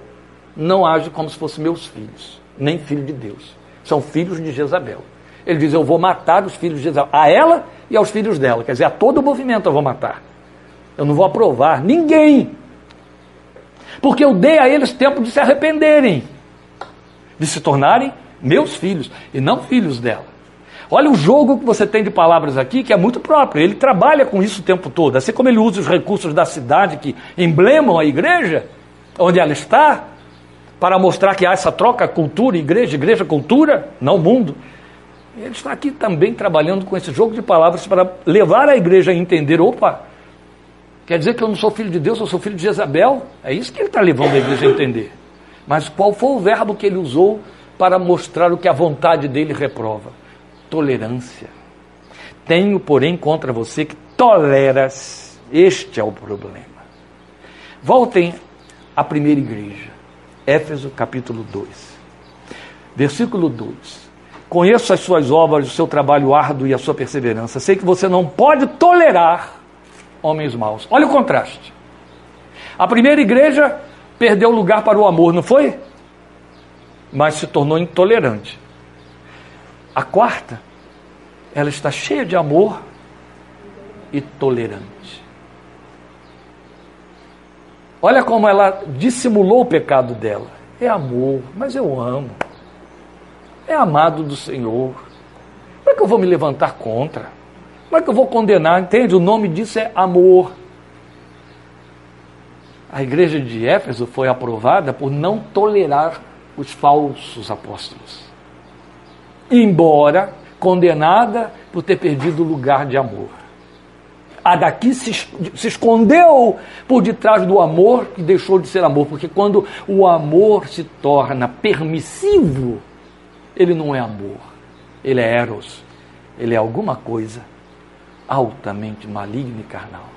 não age como se fossem meus filhos, nem filho de Deus. São filhos de Jezabel. Ele diz: Eu vou matar os filhos de Jezabel, a ela e aos filhos dela. Quer dizer, a todo o movimento eu vou matar. Eu não vou aprovar ninguém. Porque eu dei a eles tempo de se arrependerem, de se tornarem meus filhos e não filhos dela. Olha o jogo que você tem de palavras aqui, que é muito próprio. Ele trabalha com isso o tempo todo. Assim como ele usa os recursos da cidade que emblemam a igreja, onde ela está, para mostrar que há essa troca cultura, igreja, igreja, cultura, não mundo. Ele está aqui também trabalhando com esse jogo de palavras para levar a igreja a entender: opa, quer dizer que eu não sou filho de Deus, eu sou filho de Jezabel? É isso que ele está levando a igreja a entender. Mas qual foi o verbo que ele usou para mostrar o que a vontade dele reprova? Tolerância. Tenho, porém, contra você que toleras. Este é o problema. Voltem à primeira igreja, Éfeso capítulo 2, versículo 2. Conheço as suas obras, o seu trabalho árduo e a sua perseverança. Sei que você não pode tolerar homens maus. Olha o contraste. A primeira igreja perdeu lugar para o amor, não foi? Mas se tornou intolerante. A quarta, ela está cheia de amor e tolerante. Olha como ela dissimulou o pecado dela. É amor, mas eu amo. É amado do Senhor. Como é que eu vou me levantar contra? Como é que eu vou condenar? Entende? O nome disso é amor. A igreja de Éfeso foi aprovada por não tolerar os falsos apóstolos embora condenada por ter perdido o lugar de amor. A daqui se, se escondeu por detrás do amor que deixou de ser amor, porque quando o amor se torna permissivo, ele não é amor, ele é eros, ele é alguma coisa altamente maligna e carnal.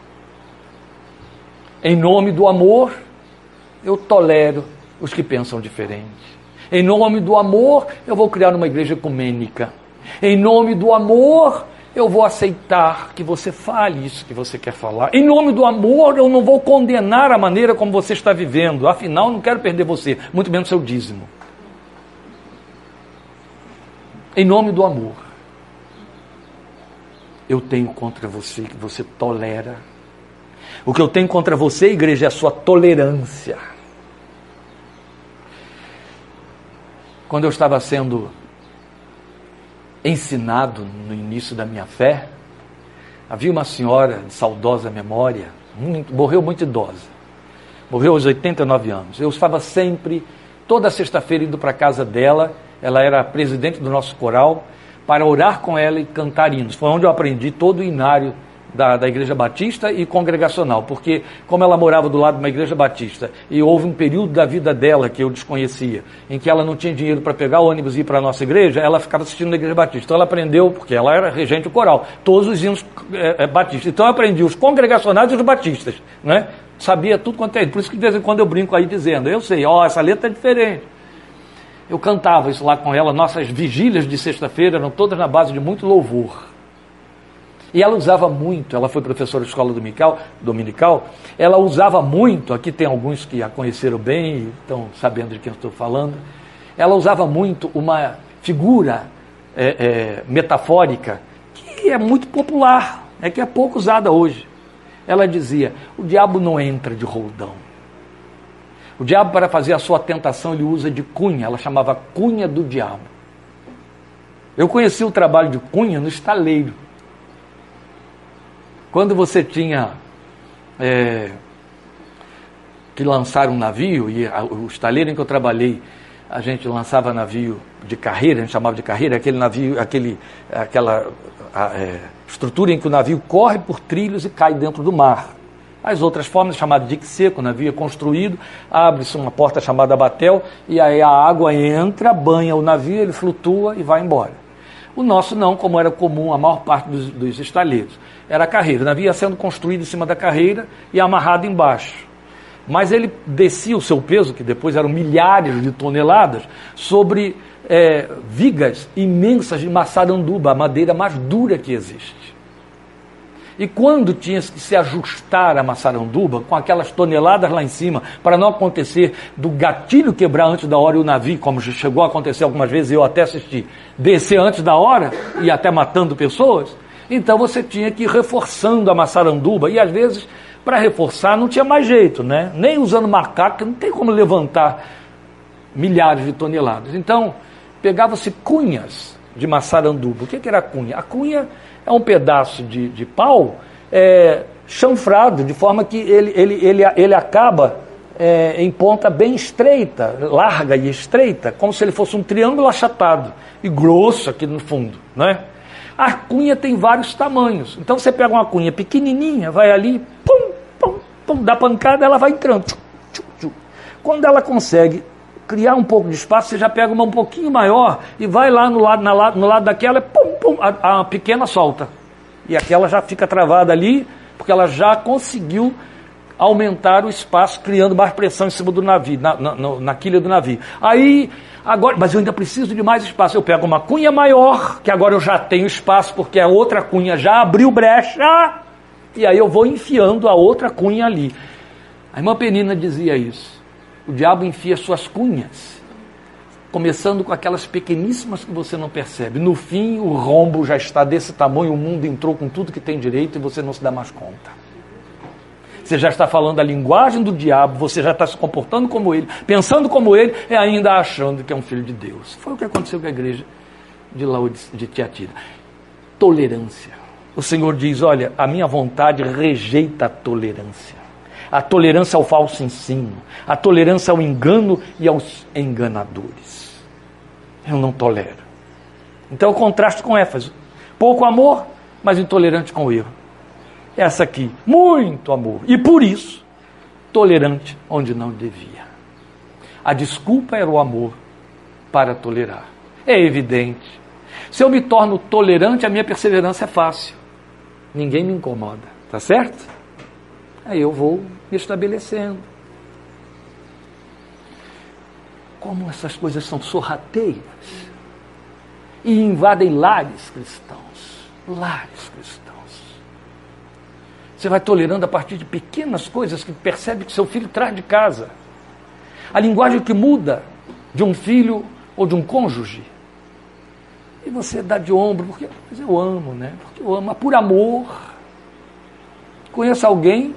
Em nome do amor, eu tolero os que pensam diferente. Em nome do amor, eu vou criar uma igreja ecumênica. Em nome do amor, eu vou aceitar que você fale isso que você quer falar. Em nome do amor, eu não vou condenar a maneira como você está vivendo. Afinal, não quero perder você, muito menos seu dízimo. Em nome do amor, eu tenho contra você que você tolera. O que eu tenho contra você, igreja, é a sua tolerância. Quando eu estava sendo ensinado no início da minha fé, havia uma senhora de saudosa memória, muito, morreu muito idosa, morreu aos 89 anos. Eu estava sempre, toda sexta-feira, indo para a casa dela, ela era presidente do nosso coral, para orar com ela e cantar hinos. Foi onde eu aprendi todo o inário da, da Igreja Batista e congregacional, porque como ela morava do lado de uma Igreja Batista e houve um período da vida dela que eu desconhecia, em que ela não tinha dinheiro para pegar o ônibus e ir para a nossa igreja, ela ficava assistindo na Igreja Batista. Então ela aprendeu, porque ela era regente do coral, todos os hinos é, é, batistas. Então eu aprendi os congregacionais e os batistas, né? Sabia tudo quanto é. Por isso que de vez em quando eu brinco aí dizendo, eu sei, ó, essa letra é diferente. Eu cantava isso lá com ela, nossas vigílias de sexta-feira eram todas na base de muito louvor. E ela usava muito, ela foi professora de escola dominical, dominical, ela usava muito, aqui tem alguns que a conheceram bem e estão sabendo de quem estou falando, ela usava muito uma figura é, é, metafórica que é muito popular, é que é pouco usada hoje. Ela dizia: o diabo não entra de roldão. O diabo, para fazer a sua tentação, ele usa de cunha, ela chamava cunha do diabo. Eu conheci o trabalho de cunha no estaleiro. Quando você tinha é, que lançar um navio, e a, o estaleiro em que eu trabalhei, a gente lançava navio de carreira, a gente chamava de carreira, aquele navio, aquele, aquela a, é, estrutura em que o navio corre por trilhos e cai dentro do mar. As outras formas, chamado dique seco, o navio é construído, abre-se uma porta chamada batel, e aí a água entra, banha o navio, ele flutua e vai embora. O nosso não, como era comum a maior parte dos, dos estaleiros. Era a carreira. O navio ia sendo construído em cima da carreira e amarrado embaixo. Mas ele descia o seu peso, que depois eram milhares de toneladas, sobre é, vigas imensas de maçaranduba, a madeira mais dura que existe. E quando tinha que se ajustar a maçaranduba, com aquelas toneladas lá em cima, para não acontecer do gatilho quebrar antes da hora e o navio, como chegou a acontecer algumas vezes, eu até assisti, descer antes da hora e até matando pessoas, então você tinha que ir reforçando a maçaranduba e às vezes, para reforçar, não tinha mais jeito, né? Nem usando macaco, não tem como levantar milhares de toneladas. Então, pegava-se cunhas de maçaranduba. O que, que era cunha? A cunha é um pedaço de, de pau é, chanfrado, de forma que ele, ele, ele, ele acaba é, em ponta bem estreita, larga e estreita, como se ele fosse um triângulo achatado e grosso aqui no fundo. Né? A cunha tem vários tamanhos. Então você pega uma cunha pequenininha, vai ali, pum, pum, pum, dá pancada, ela vai entrando. Quando ela consegue criar um pouco de espaço, você já pega uma um pouquinho maior e vai lá no lado, na, no lado daquela, pum, pum, a, a pequena solta. E aquela já fica travada ali, porque ela já conseguiu aumentar o espaço, criando mais pressão em cima do navio, na, na, na quilha do navio. Aí, agora, mas eu ainda preciso de mais espaço. Eu pego uma cunha maior, que agora eu já tenho espaço, porque a outra cunha já abriu brecha, e aí eu vou enfiando a outra cunha ali. A irmã Penina dizia isso. O diabo enfia suas cunhas, começando com aquelas pequeníssimas que você não percebe. No fim, o rombo já está desse tamanho, o mundo entrou com tudo que tem direito e você não se dá mais conta. Você já está falando a linguagem do diabo, você já está se comportando como ele, pensando como ele e ainda achando que é um filho de Deus. Foi o que aconteceu com a igreja de Laodice, de Tiatira. Tolerância. O Senhor diz: Olha, a minha vontade rejeita a tolerância a tolerância ao falso ensino, a tolerância ao engano e aos enganadores. Eu não tolero. Então, o contraste com Éfeso: pouco amor, mas intolerante com o erro. Essa aqui, muito amor, e por isso, tolerante onde não devia. A desculpa era o amor para tolerar. É evidente. Se eu me torno tolerante, a minha perseverança é fácil. Ninguém me incomoda, tá certo? Aí eu vou me estabelecendo. Como essas coisas são sorrateiras e invadem lares cristãos. Lares cristãos. Você vai tolerando a partir de pequenas coisas que percebe que seu filho traz de casa. A linguagem que muda de um filho ou de um cônjuge. E você dá de ombro, porque mas eu amo, né? Porque eu amo, por amor. Conheço alguém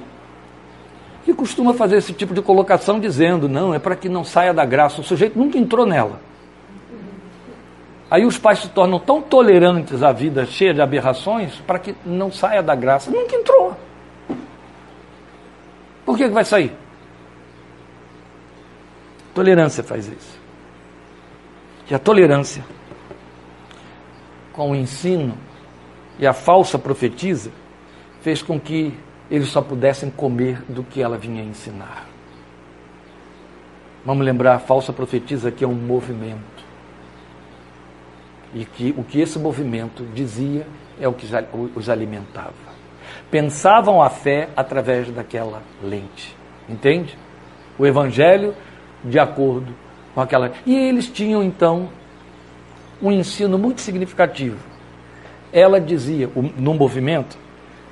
que costuma fazer esse tipo de colocação dizendo, não, é para que não saia da graça. O sujeito nunca entrou nela. Aí os pais se tornam tão tolerantes à vida cheia de aberrações para que não saia da graça. Nunca entrou. Por que, que vai sair? Tolerância faz isso. E a tolerância com o ensino e a falsa profetiza fez com que eles só pudessem comer do que ela vinha ensinar. Vamos lembrar, a falsa profetisa que é um movimento. E que o que esse movimento dizia é o que os alimentava. Pensavam a fé através daquela lente. Entende? O evangelho de acordo com aquela. E eles tinham então um ensino muito significativo. Ela dizia, no movimento,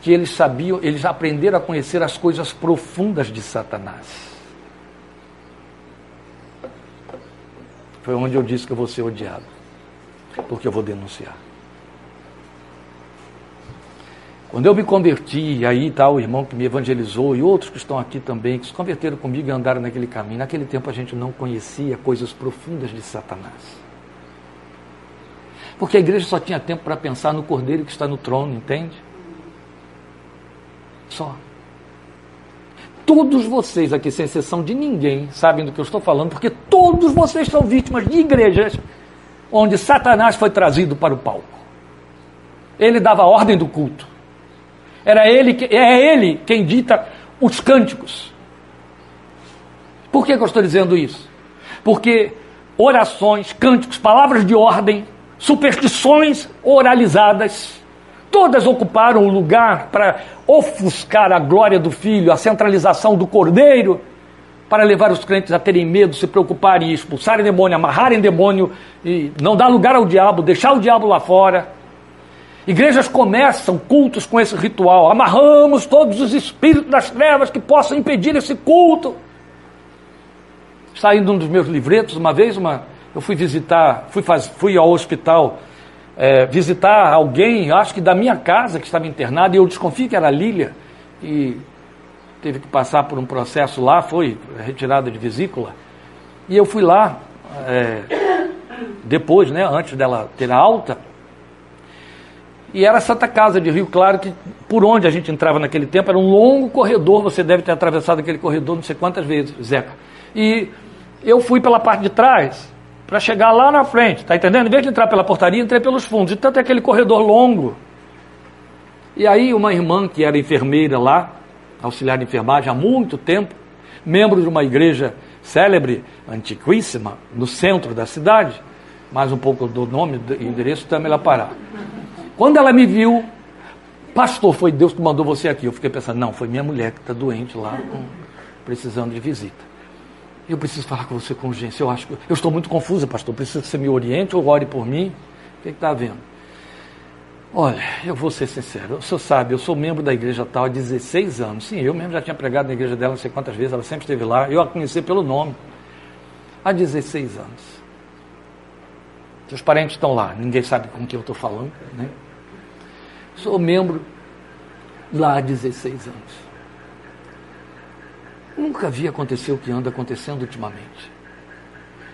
que eles sabiam, eles aprenderam a conhecer as coisas profundas de Satanás. Foi onde eu disse que eu vou ser odiado, porque eu vou denunciar. Quando eu me converti, aí está o irmão que me evangelizou e outros que estão aqui também, que se converteram comigo e andaram naquele caminho. Naquele tempo a gente não conhecia coisas profundas de Satanás. Porque a igreja só tinha tempo para pensar no cordeiro que está no trono, entende? Só. Todos vocês aqui, sem exceção de ninguém, sabem do que eu estou falando, porque todos vocês são vítimas de igrejas onde Satanás foi trazido para o palco. Ele dava a ordem do culto. Era ele, é ele quem dita os cânticos. Por que, que eu estou dizendo isso? Porque orações, cânticos, palavras de ordem superstições oralizadas, todas ocuparam o lugar para ofuscar a glória do Filho, a centralização do Cordeiro, para levar os crentes a terem medo, se preocuparem expulsarem demônio, amarrarem demônio e não dar lugar ao diabo, deixar o diabo lá fora. Igrejas começam cultos com esse ritual. Amarramos todos os espíritos das trevas que possam impedir esse culto. Saindo um dos meus livretos, uma vez, uma, eu fui visitar, fui, faz, fui ao hospital é, visitar alguém, acho que da minha casa que estava internada, e eu desconfio que era a Lília, e teve que passar por um processo lá, foi retirada de vesícula. E eu fui lá, é, depois, né, antes dela ter alta, e era a Santa Casa de Rio Claro, que por onde a gente entrava naquele tempo era um longo corredor, você deve ter atravessado aquele corredor não sei quantas vezes, Zeca. E eu fui pela parte de trás, para chegar lá na frente, tá entendendo? Em vez de entrar pela portaria, entrei pelos fundos. Então tem aquele corredor longo. E aí uma irmã que era enfermeira lá, auxiliar de enfermagem há muito tempo, membro de uma igreja célebre, antiquíssima, no centro da cidade, mais um pouco do nome e endereço também lá parar. Quando ela me viu, pastor, foi Deus que mandou você aqui. Eu fiquei pensando, não, foi minha mulher que está doente lá, precisando de visita. Eu preciso falar com você com urgência. Eu acho que eu estou muito confusa, pastor. Preciso que você me oriente ou ore por mim. O que está havendo? Olha, eu vou ser sincero. O senhor sabe, eu sou membro da igreja tal há 16 anos. Sim, eu mesmo já tinha pregado na igreja dela não sei quantas vezes. Ela sempre esteve lá. Eu a conheci pelo nome. Há 16 anos. Seus parentes estão lá. Ninguém sabe com quem eu estou falando. Né? Sou membro lá há 16 anos. Nunca vi acontecer o que anda acontecendo ultimamente.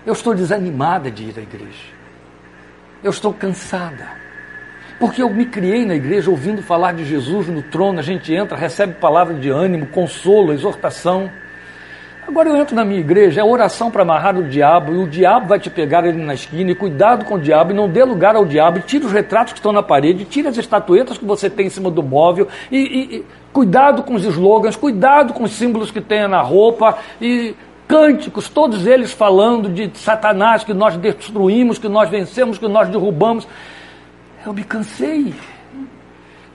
Eu estou desanimada de ir à igreja. Eu estou cansada. Porque eu me criei na igreja ouvindo falar de Jesus no trono, a gente entra, recebe palavra de ânimo, consolo, exortação. Agora eu entro na minha igreja, é oração para amarrar o diabo, e o diabo vai te pegar ali na esquina, e cuidado com o diabo, e não dê lugar ao diabo, e tira os retratos que estão na parede, tira as estatuetas que você tem em cima do móvel, e, e, e cuidado com os slogans, cuidado com os símbolos que tenha na roupa, e cânticos, todos eles falando de Satanás, que nós destruímos, que nós vencemos, que nós derrubamos. Eu me cansei.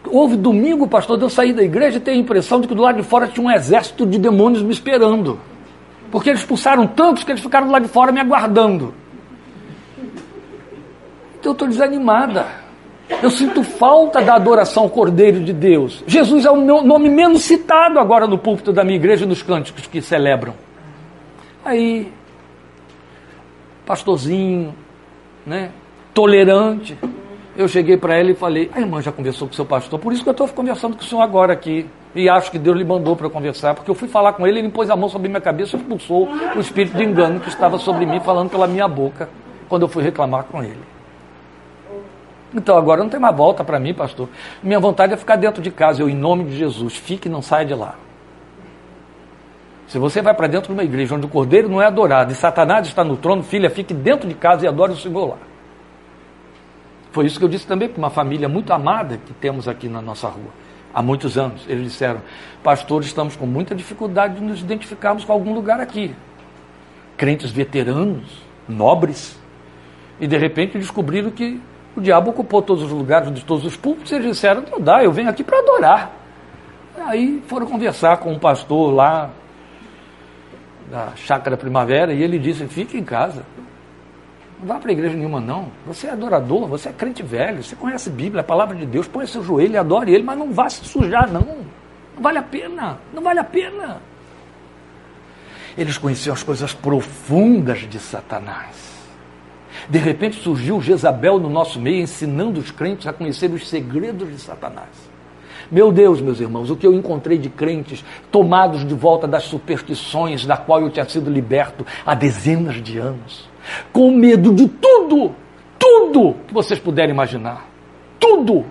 Houve domingo, pastor, eu sair da igreja e ter a impressão de que do lado de fora tinha um exército de demônios me esperando. Porque eles expulsaram tantos que eles ficaram do lado de fora me aguardando. Então eu estou desanimada. Eu sinto falta da adoração ao Cordeiro de Deus. Jesus é o meu nome menos citado agora no púlpito da minha igreja nos cânticos que celebram. Aí, pastorzinho, né, tolerante, eu cheguei para ele e falei: a irmã já conversou com o seu pastor, por isso que eu estou conversando com o senhor agora aqui. E acho que Deus lhe mandou para conversar, porque eu fui falar com ele, ele pôs a mão sobre minha cabeça e expulsou o espírito de engano que estava sobre mim, falando pela minha boca, quando eu fui reclamar com ele. Então agora não tem mais volta para mim, pastor. Minha vontade é ficar dentro de casa. Eu, em nome de Jesus, fique e não saia de lá. Se você vai para dentro de uma igreja onde o cordeiro não é adorado e Satanás está no trono, filha, fique dentro de casa e adore o Senhor lá. Foi isso que eu disse também para uma família muito amada que temos aqui na nossa rua. há muitos anos. Eles disseram: Pastor, estamos com muita dificuldade de nos identificarmos com algum lugar aqui. Crentes veteranos, nobres, e de repente descobriram que o diabo ocupou todos os lugares de todos os púlpitos e eles disseram: Não dá, eu venho aqui para adorar. Aí foram conversar com um pastor lá da Chácara Primavera e ele disse: Fique em casa. Não vá para igreja nenhuma, não. Você é adorador, você é crente velho, você conhece a Bíblia, a palavra de Deus, põe seu joelho e adore ele, mas não vá se sujar, não. Não vale a pena, não vale a pena. Eles conheciam as coisas profundas de Satanás. De repente surgiu Jezabel no nosso meio, ensinando os crentes a conhecer os segredos de Satanás. Meu Deus, meus irmãos, o que eu encontrei de crentes tomados de volta das superstições da qual eu tinha sido liberto há dezenas de anos com medo de tudo, tudo que vocês puderem imaginar. Tudo.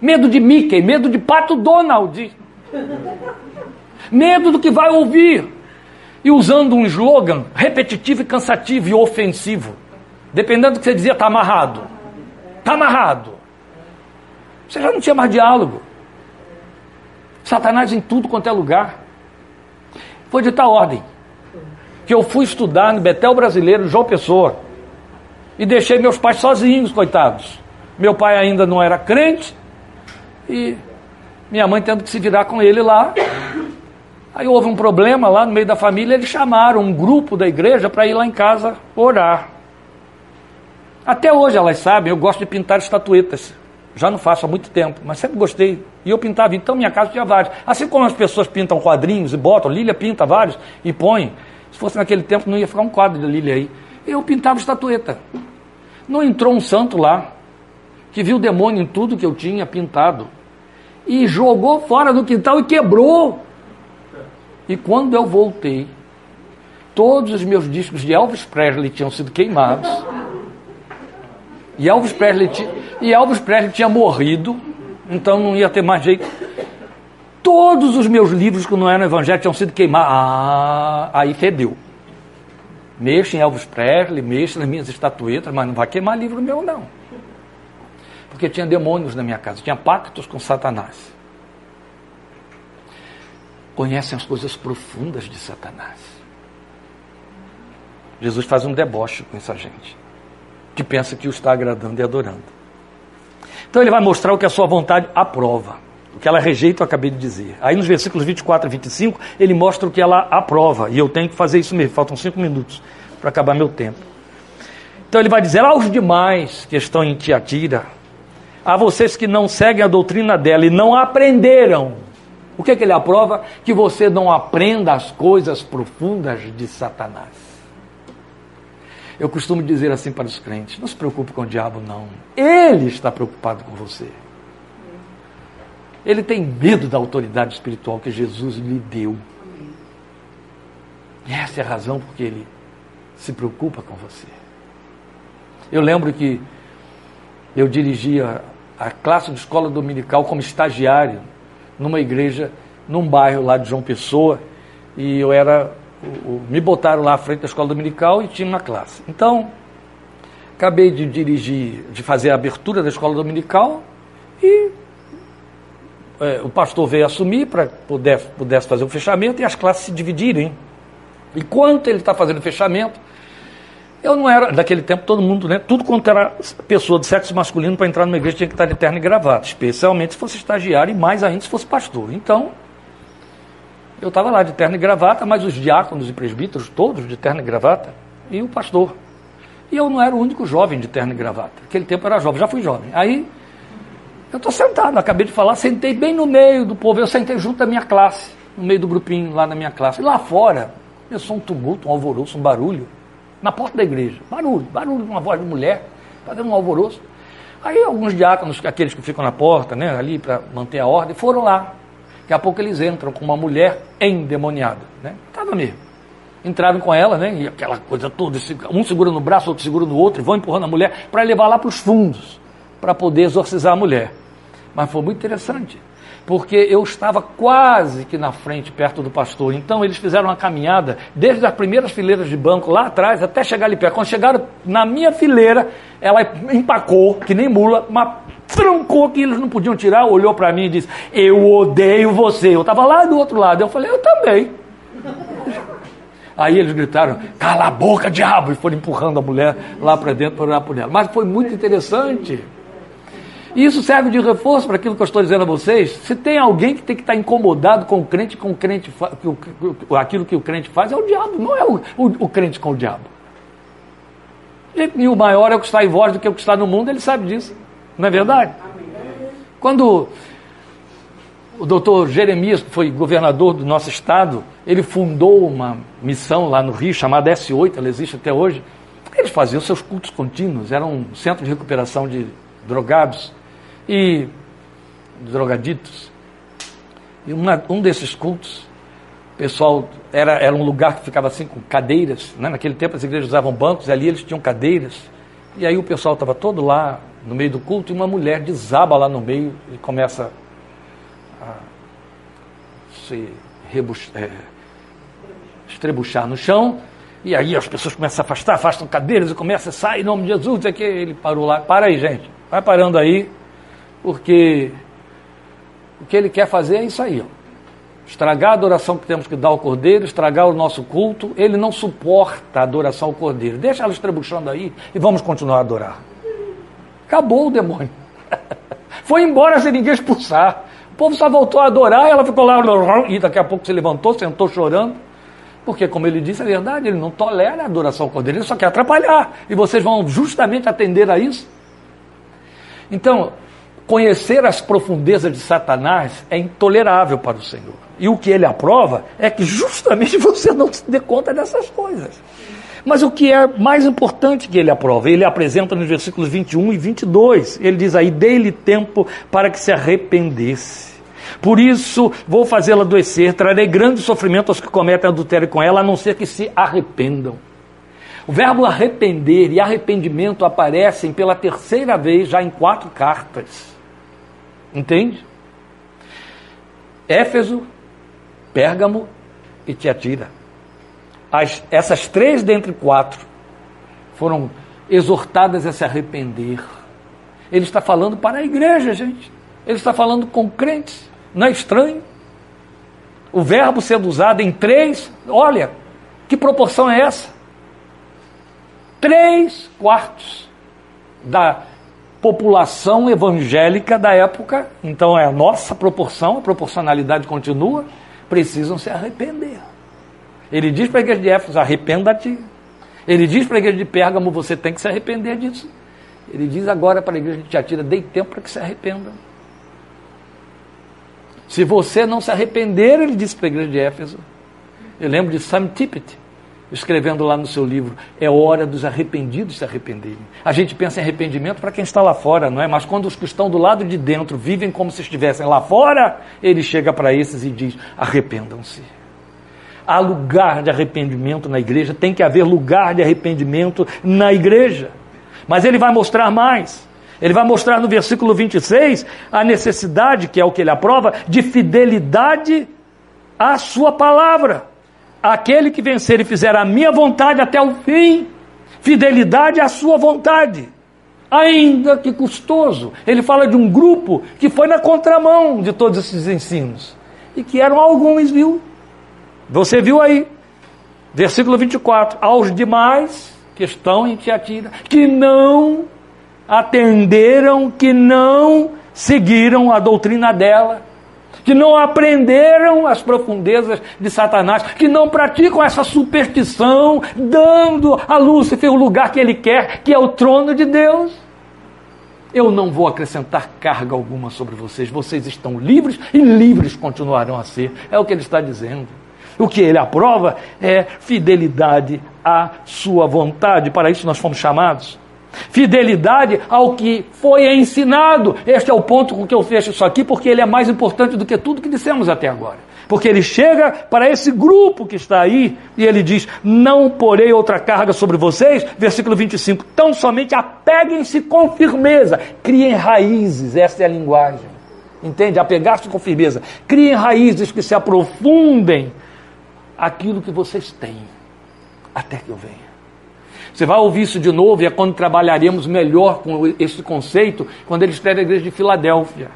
Medo de Mickey, medo de Pato Donald. Medo do que vai ouvir. E usando um slogan repetitivo e cansativo e ofensivo. Dependendo do que você dizia, está amarrado. Está amarrado. Você já não tinha mais diálogo. Satanás em tudo quanto é lugar. Foi de tal ordem que eu fui estudar no Betel Brasileiro, João Pessoa, e deixei meus pais sozinhos, coitados. Meu pai ainda não era crente e minha mãe tendo que se virar com ele lá. Aí houve um problema lá no meio da família, eles chamaram um grupo da igreja para ir lá em casa orar. Até hoje elas sabem, eu gosto de pintar estatuetas. Já não faço há muito tempo, mas sempre gostei. E eu pintava, então minha casa tinha vários. Assim como as pessoas pintam quadrinhos e botam, Lília pinta vários e põe. Se fosse naquele tempo, não ia ficar um quadro de Lília aí. Eu pintava estatueta. Não entrou um santo lá, que viu o demônio em tudo que eu tinha pintado, e jogou fora do quintal e quebrou. E quando eu voltei, todos os meus discos de Elvis Presley tinham sido queimados. E Elvis Presley, e Elvis Presley tinha morrido, então não ia ter mais jeito. Todos os meus livros que não eram evangélicos tinham sido queimados. Ah, aí fedeu. Mexa em Elvis Presley, mexa nas minhas estatuetas, mas não vai queimar livro meu, não. Porque tinha demônios na minha casa, tinha pactos com Satanás. Conhecem as coisas profundas de Satanás. Jesus faz um deboche com essa gente, que pensa que o está agradando e adorando. Então ele vai mostrar o que a sua vontade aprova o que ela rejeita, eu acabei de dizer. Aí nos versículos 24 e 25, ele mostra o que ela aprova. E eu tenho que fazer isso mesmo, faltam cinco minutos para acabar meu tempo. Então ele vai dizer aos demais que estão em Tiatira, a vocês que não seguem a doutrina dela e não aprenderam. O que, é que ele aprova? Que você não aprenda as coisas profundas de Satanás. Eu costumo dizer assim para os crentes: não se preocupe com o diabo, não. Ele está preocupado com você. Ele tem medo da autoridade espiritual que Jesus lhe deu. E essa é a razão porque ele se preocupa com você. Eu lembro que eu dirigia a classe de escola dominical como estagiário numa igreja, num bairro lá de João Pessoa, e eu era. Me botaram lá à frente da escola dominical e tinha uma classe. Então, acabei de dirigir, de fazer a abertura da escola dominical e é, o pastor veio assumir para poder pudesse fazer o fechamento e as classes se dividirem. Enquanto ele está fazendo o fechamento, eu não era, daquele tempo, todo mundo, né? Tudo quanto era pessoa de sexo masculino para entrar numa igreja tinha que estar de terno e gravata, especialmente se fosse estagiário e mais ainda se fosse pastor. Então, eu estava lá de terno e gravata, mas os diáconos e presbíteros todos de terno e gravata, e o pastor. E eu não era o único jovem de terno e gravata. Naquele tempo eu era jovem, já fui jovem. Aí eu estou sentado, acabei de falar, sentei bem no meio do povo, eu sentei junto da minha classe, no meio do grupinho lá na minha classe. E lá fora, começou um tumulto, um alvoroço, um barulho, na porta da igreja. Barulho, barulho de uma voz de mulher, fazendo um alvoroço. Aí alguns diáconos, aqueles que ficam na porta, né, ali para manter a ordem, foram lá. Daqui a pouco eles entram com uma mulher endemoniada, né? Estava mesmo. Entraram com ela, né? E aquela coisa toda, um segura no braço, outro segura no outro, e vão empurrando a mulher para levar lá para os fundos para poder exorcizar a mulher. Mas foi muito interessante, porque eu estava quase que na frente, perto do pastor. Então eles fizeram uma caminhada desde as primeiras fileiras de banco lá atrás até chegar ali perto. Quando chegaram na minha fileira, ela empacou, que nem mula, uma trancou que eles não podiam tirar, olhou para mim e disse: Eu odeio você. Eu estava lá do outro lado. Eu falei: Eu também. Aí eles gritaram: Cala a boca, diabo! E foram empurrando a mulher lá para dentro para orar por ela. Mas foi muito interessante. E isso serve de reforço para aquilo que eu estou dizendo a vocês. Se tem alguém que tem que estar incomodado com o crente, com o crente, aquilo que o crente faz, é o diabo, não é o, o, o crente com o diabo. E o maior é o que está em vós do que o que está no mundo, ele sabe disso. Não é verdade? Quando o doutor Jeremias, que foi governador do nosso estado, ele fundou uma missão lá no Rio chamada S8, ela existe até hoje. Eles faziam seus cultos contínuos, era um centro de recuperação de drogados e drogaditos. E uma, um desses cultos, pessoal, era, era um lugar que ficava assim com cadeiras. Né? Naquele tempo as igrejas usavam bancos, e ali eles tinham cadeiras. E aí o pessoal estava todo lá no meio do culto e uma mulher desaba lá no meio e começa a se rebuchar, é, estrebuchar no chão. E aí as pessoas começam a afastar, afastam cadeiras e começam a sair em nome de Jesus. Aqui ele parou lá. Para aí, gente. Vai parando aí, porque o que ele quer fazer é isso aí. Ó. Estragar a adoração que temos que dar ao Cordeiro, estragar o nosso culto. Ele não suporta a adoração ao Cordeiro. Deixa ela estrebuchando aí e vamos continuar a adorar. Acabou o demônio. Foi embora sem ninguém expulsar. O povo só voltou a adorar ela ficou lá e daqui a pouco se levantou, sentou chorando. Porque, como ele disse, é verdade, ele não tolera a adoração ao Cordeiro, ele só quer atrapalhar. E vocês vão justamente atender a isso. Então, conhecer as profundezas de Satanás é intolerável para o Senhor. E o que ele aprova é que justamente você não se dê conta dessas coisas. Mas o que é mais importante que ele aprova? Ele apresenta nos versículos 21 e 22. Ele diz aí: dê-lhe tempo para que se arrependesse. Por isso vou fazê-la adoecer, trarei grande sofrimento aos que cometem adultério com ela, a não ser que se arrependam. O verbo arrepender e arrependimento aparecem pela terceira vez já em quatro cartas. Entende? Éfeso, Pérgamo e Tiatira. As, essas três dentre quatro foram exortadas a se arrepender. Ele está falando para a igreja, gente. Ele está falando com crentes. Não é estranho? O verbo sendo usado em três, olha, que proporção é essa? três quartos da população evangélica da época, então é a nossa proporção, a proporcionalidade continua, precisam se arrepender. Ele diz para a igreja de Éfeso: arrependa-te. Ele diz para a igreja de Pérgamo: você tem que se arrepender disso. Ele diz agora para a igreja de Tiatira: dei tempo para que se arrependam. Se você não se arrepender, ele disse para a igreja de Éfeso. Eu lembro de Sam Tippett, escrevendo lá no seu livro, é hora dos arrependidos se arrependerem. A gente pensa em arrependimento para quem está lá fora, não é? Mas quando os que estão do lado de dentro vivem como se estivessem lá fora, ele chega para esses e diz: arrependam-se. Há lugar de arrependimento na igreja, tem que haver lugar de arrependimento na igreja. Mas ele vai mostrar mais. Ele vai mostrar no versículo 26 a necessidade, que é o que ele aprova, de fidelidade à sua palavra aquele que vencer e fizer a minha vontade até o fim, fidelidade à sua vontade. Ainda que custoso. Ele fala de um grupo que foi na contramão de todos esses ensinos. E que eram alguns, viu? Você viu aí. Versículo 24. Aos demais que estão em Tiatira, que não atenderam, que não seguiram a doutrina dela, que não aprenderam as profundezas de Satanás, que não praticam essa superstição, dando a Lúcifer o lugar que ele quer, que é o trono de Deus. Eu não vou acrescentar carga alguma sobre vocês, vocês estão livres e livres continuarão a ser, é o que ele está dizendo. O que ele aprova é fidelidade à sua vontade, para isso nós fomos chamados. Fidelidade ao que foi ensinado. Este é o ponto com que eu fecho isso aqui, porque ele é mais importante do que tudo que dissemos até agora. Porque ele chega para esse grupo que está aí e ele diz: Não porei outra carga sobre vocês. Versículo 25: Tão somente apeguem-se com firmeza, criem raízes. Essa é a linguagem. Entende? Apegar-se com firmeza. Criem raízes que se aprofundem aquilo que vocês têm, até que eu venha. Você vai ouvir isso de novo e é quando trabalharemos melhor com esse conceito, quando ele escreve a igreja de Filadélfia.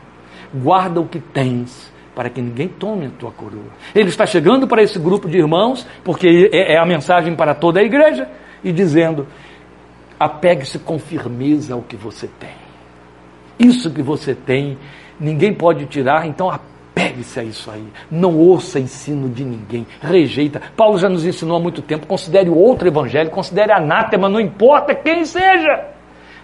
Guarda o que tens, para que ninguém tome a tua coroa. Ele está chegando para esse grupo de irmãos, porque é, é a mensagem para toda a igreja, e dizendo: apegue-se com firmeza ao que você tem. Isso que você tem, ninguém pode tirar, então apegue-se a isso aí. Não ouça ensino de ninguém, rejeita. Paulo já nos ensinou há muito tempo: considere outro evangelho, considere anátema, não importa quem seja.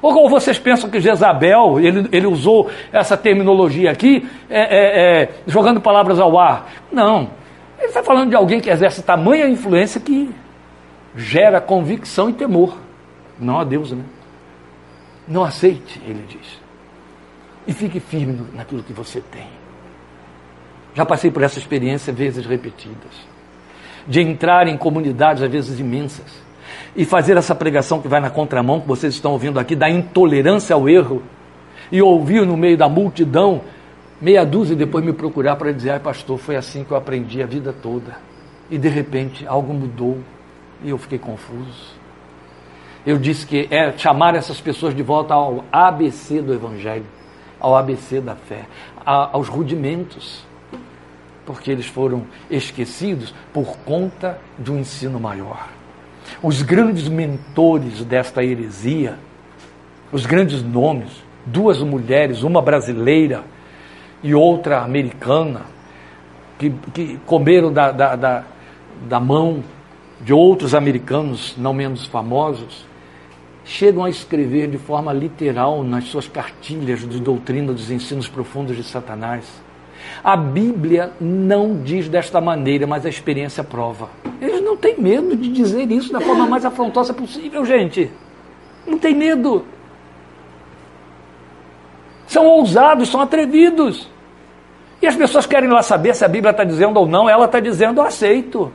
Ou vocês pensam que Jezabel, ele, ele usou essa terminologia aqui, é, é, é, jogando palavras ao ar? Não. Ele está falando de alguém que exerce tamanha influência que gera convicção e temor. Não a Deus, né? Não aceite, ele diz. E fique firme naquilo que você tem. Já passei por essa experiência vezes repetidas. De entrar em comunidades, às vezes imensas e fazer essa pregação que vai na contramão, que vocês estão ouvindo aqui, da intolerância ao erro, e ouvir no meio da multidão, meia dúzia, e depois me procurar para dizer: ai, pastor, foi assim que eu aprendi a vida toda. E de repente algo mudou e eu fiquei confuso. Eu disse que é chamar essas pessoas de volta ao ABC do Evangelho, ao ABC da fé, a, aos rudimentos, porque eles foram esquecidos por conta de um ensino maior. Os grandes mentores desta heresia, os grandes nomes, duas mulheres, uma brasileira e outra americana, que, que comeram da, da, da, da mão de outros americanos não menos famosos, chegam a escrever de forma literal nas suas cartilhas de doutrina dos ensinos profundos de Satanás a Bíblia não diz desta maneira, mas a experiência prova. Eles não têm medo de dizer isso da forma mais afrontosa possível, gente. Não tem medo. São ousados, são atrevidos. E as pessoas querem lá saber se a Bíblia está dizendo ou não, ela está dizendo, eu aceito.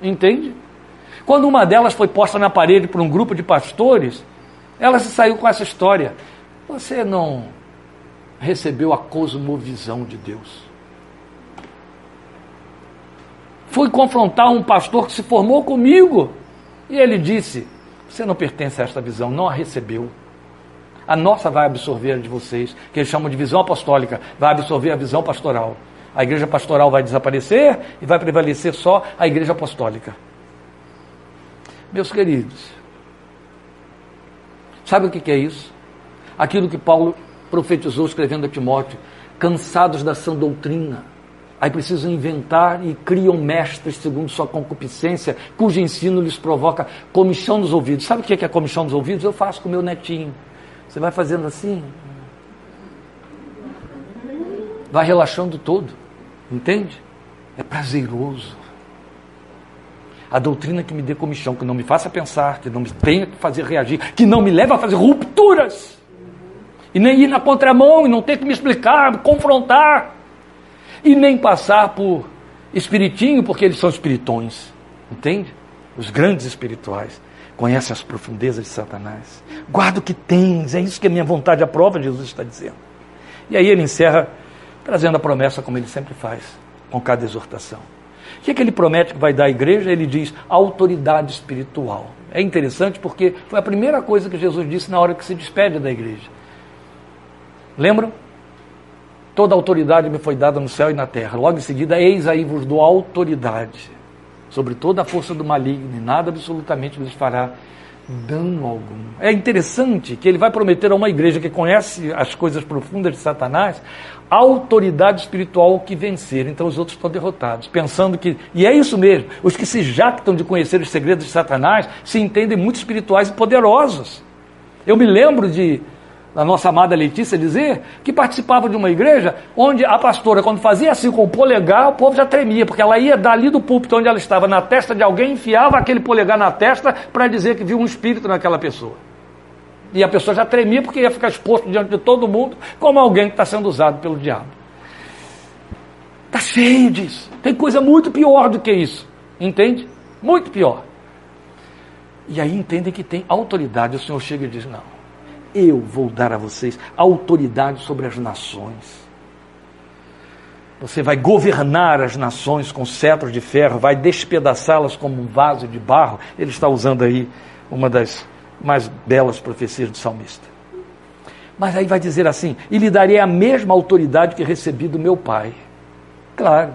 Entende? Quando uma delas foi posta na parede por um grupo de pastores, ela se saiu com essa história. Você não recebeu a cosmovisão de Deus. Fui confrontar um pastor que se formou comigo e ele disse: Você não pertence a esta visão, não a recebeu. A nossa vai absorver a de vocês, que eles chamam de visão apostólica, vai absorver a visão pastoral. A igreja pastoral vai desaparecer e vai prevalecer só a igreja apostólica. Meus queridos, sabe o que é isso? Aquilo que Paulo profetizou escrevendo a Timóteo, cansados da sã doutrina. Aí precisam inventar e criam mestres segundo sua concupiscência, cujo ensino lhes provoca comichão nos ouvidos. Sabe o que é, que é comichão nos ouvidos? Eu faço com meu netinho. Você vai fazendo assim, vai relaxando todo, entende? É prazeroso. A doutrina que me dê comichão, que não me faça pensar, que não me tenha que fazer reagir, que não me leve a fazer rupturas e nem ir na contramão, e não ter que me explicar, confrontar, e nem passar por espiritinho, porque eles são espiritões, entende? Os grandes espirituais conhecem as profundezas de Satanás. Guarda o que tens, é isso que a minha vontade aprova, Jesus está dizendo. E aí ele encerra trazendo a promessa, como ele sempre faz, com cada exortação. O que, é que ele promete que vai dar à igreja? Ele diz autoridade espiritual. É interessante porque foi a primeira coisa que Jesus disse na hora que se despede da igreja. Lembram? Toda autoridade me foi dada no céu e na terra. Logo em seguida, eis aí vos dou autoridade sobre toda a força do maligno, e nada absolutamente lhes fará dano algum. É interessante que ele vai prometer a uma igreja que conhece as coisas profundas de Satanás autoridade espiritual que vencer. Então os outros estão derrotados, pensando que. E é isso mesmo, os que se jactam de conhecer os segredos de Satanás se entendem muito espirituais e poderosos. Eu me lembro de da nossa amada Letícia dizer, que participava de uma igreja onde a pastora, quando fazia assim com o polegar, o povo já tremia, porque ela ia dali do púlpito onde ela estava, na testa de alguém, enfiava aquele polegar na testa para dizer que viu um espírito naquela pessoa. E a pessoa já tremia porque ia ficar exposto diante de todo mundo como alguém que está sendo usado pelo diabo. Está cheio disso. Tem coisa muito pior do que isso. Entende? Muito pior. E aí entendem que tem autoridade. O Senhor chega e diz: não eu vou dar a vocês autoridade sobre as nações. Você vai governar as nações com cetros de ferro, vai despedaçá-las como um vaso de barro. Ele está usando aí uma das mais belas profecias do salmista. Mas aí vai dizer assim: e lhe darei a mesma autoridade que recebi do meu pai. Claro,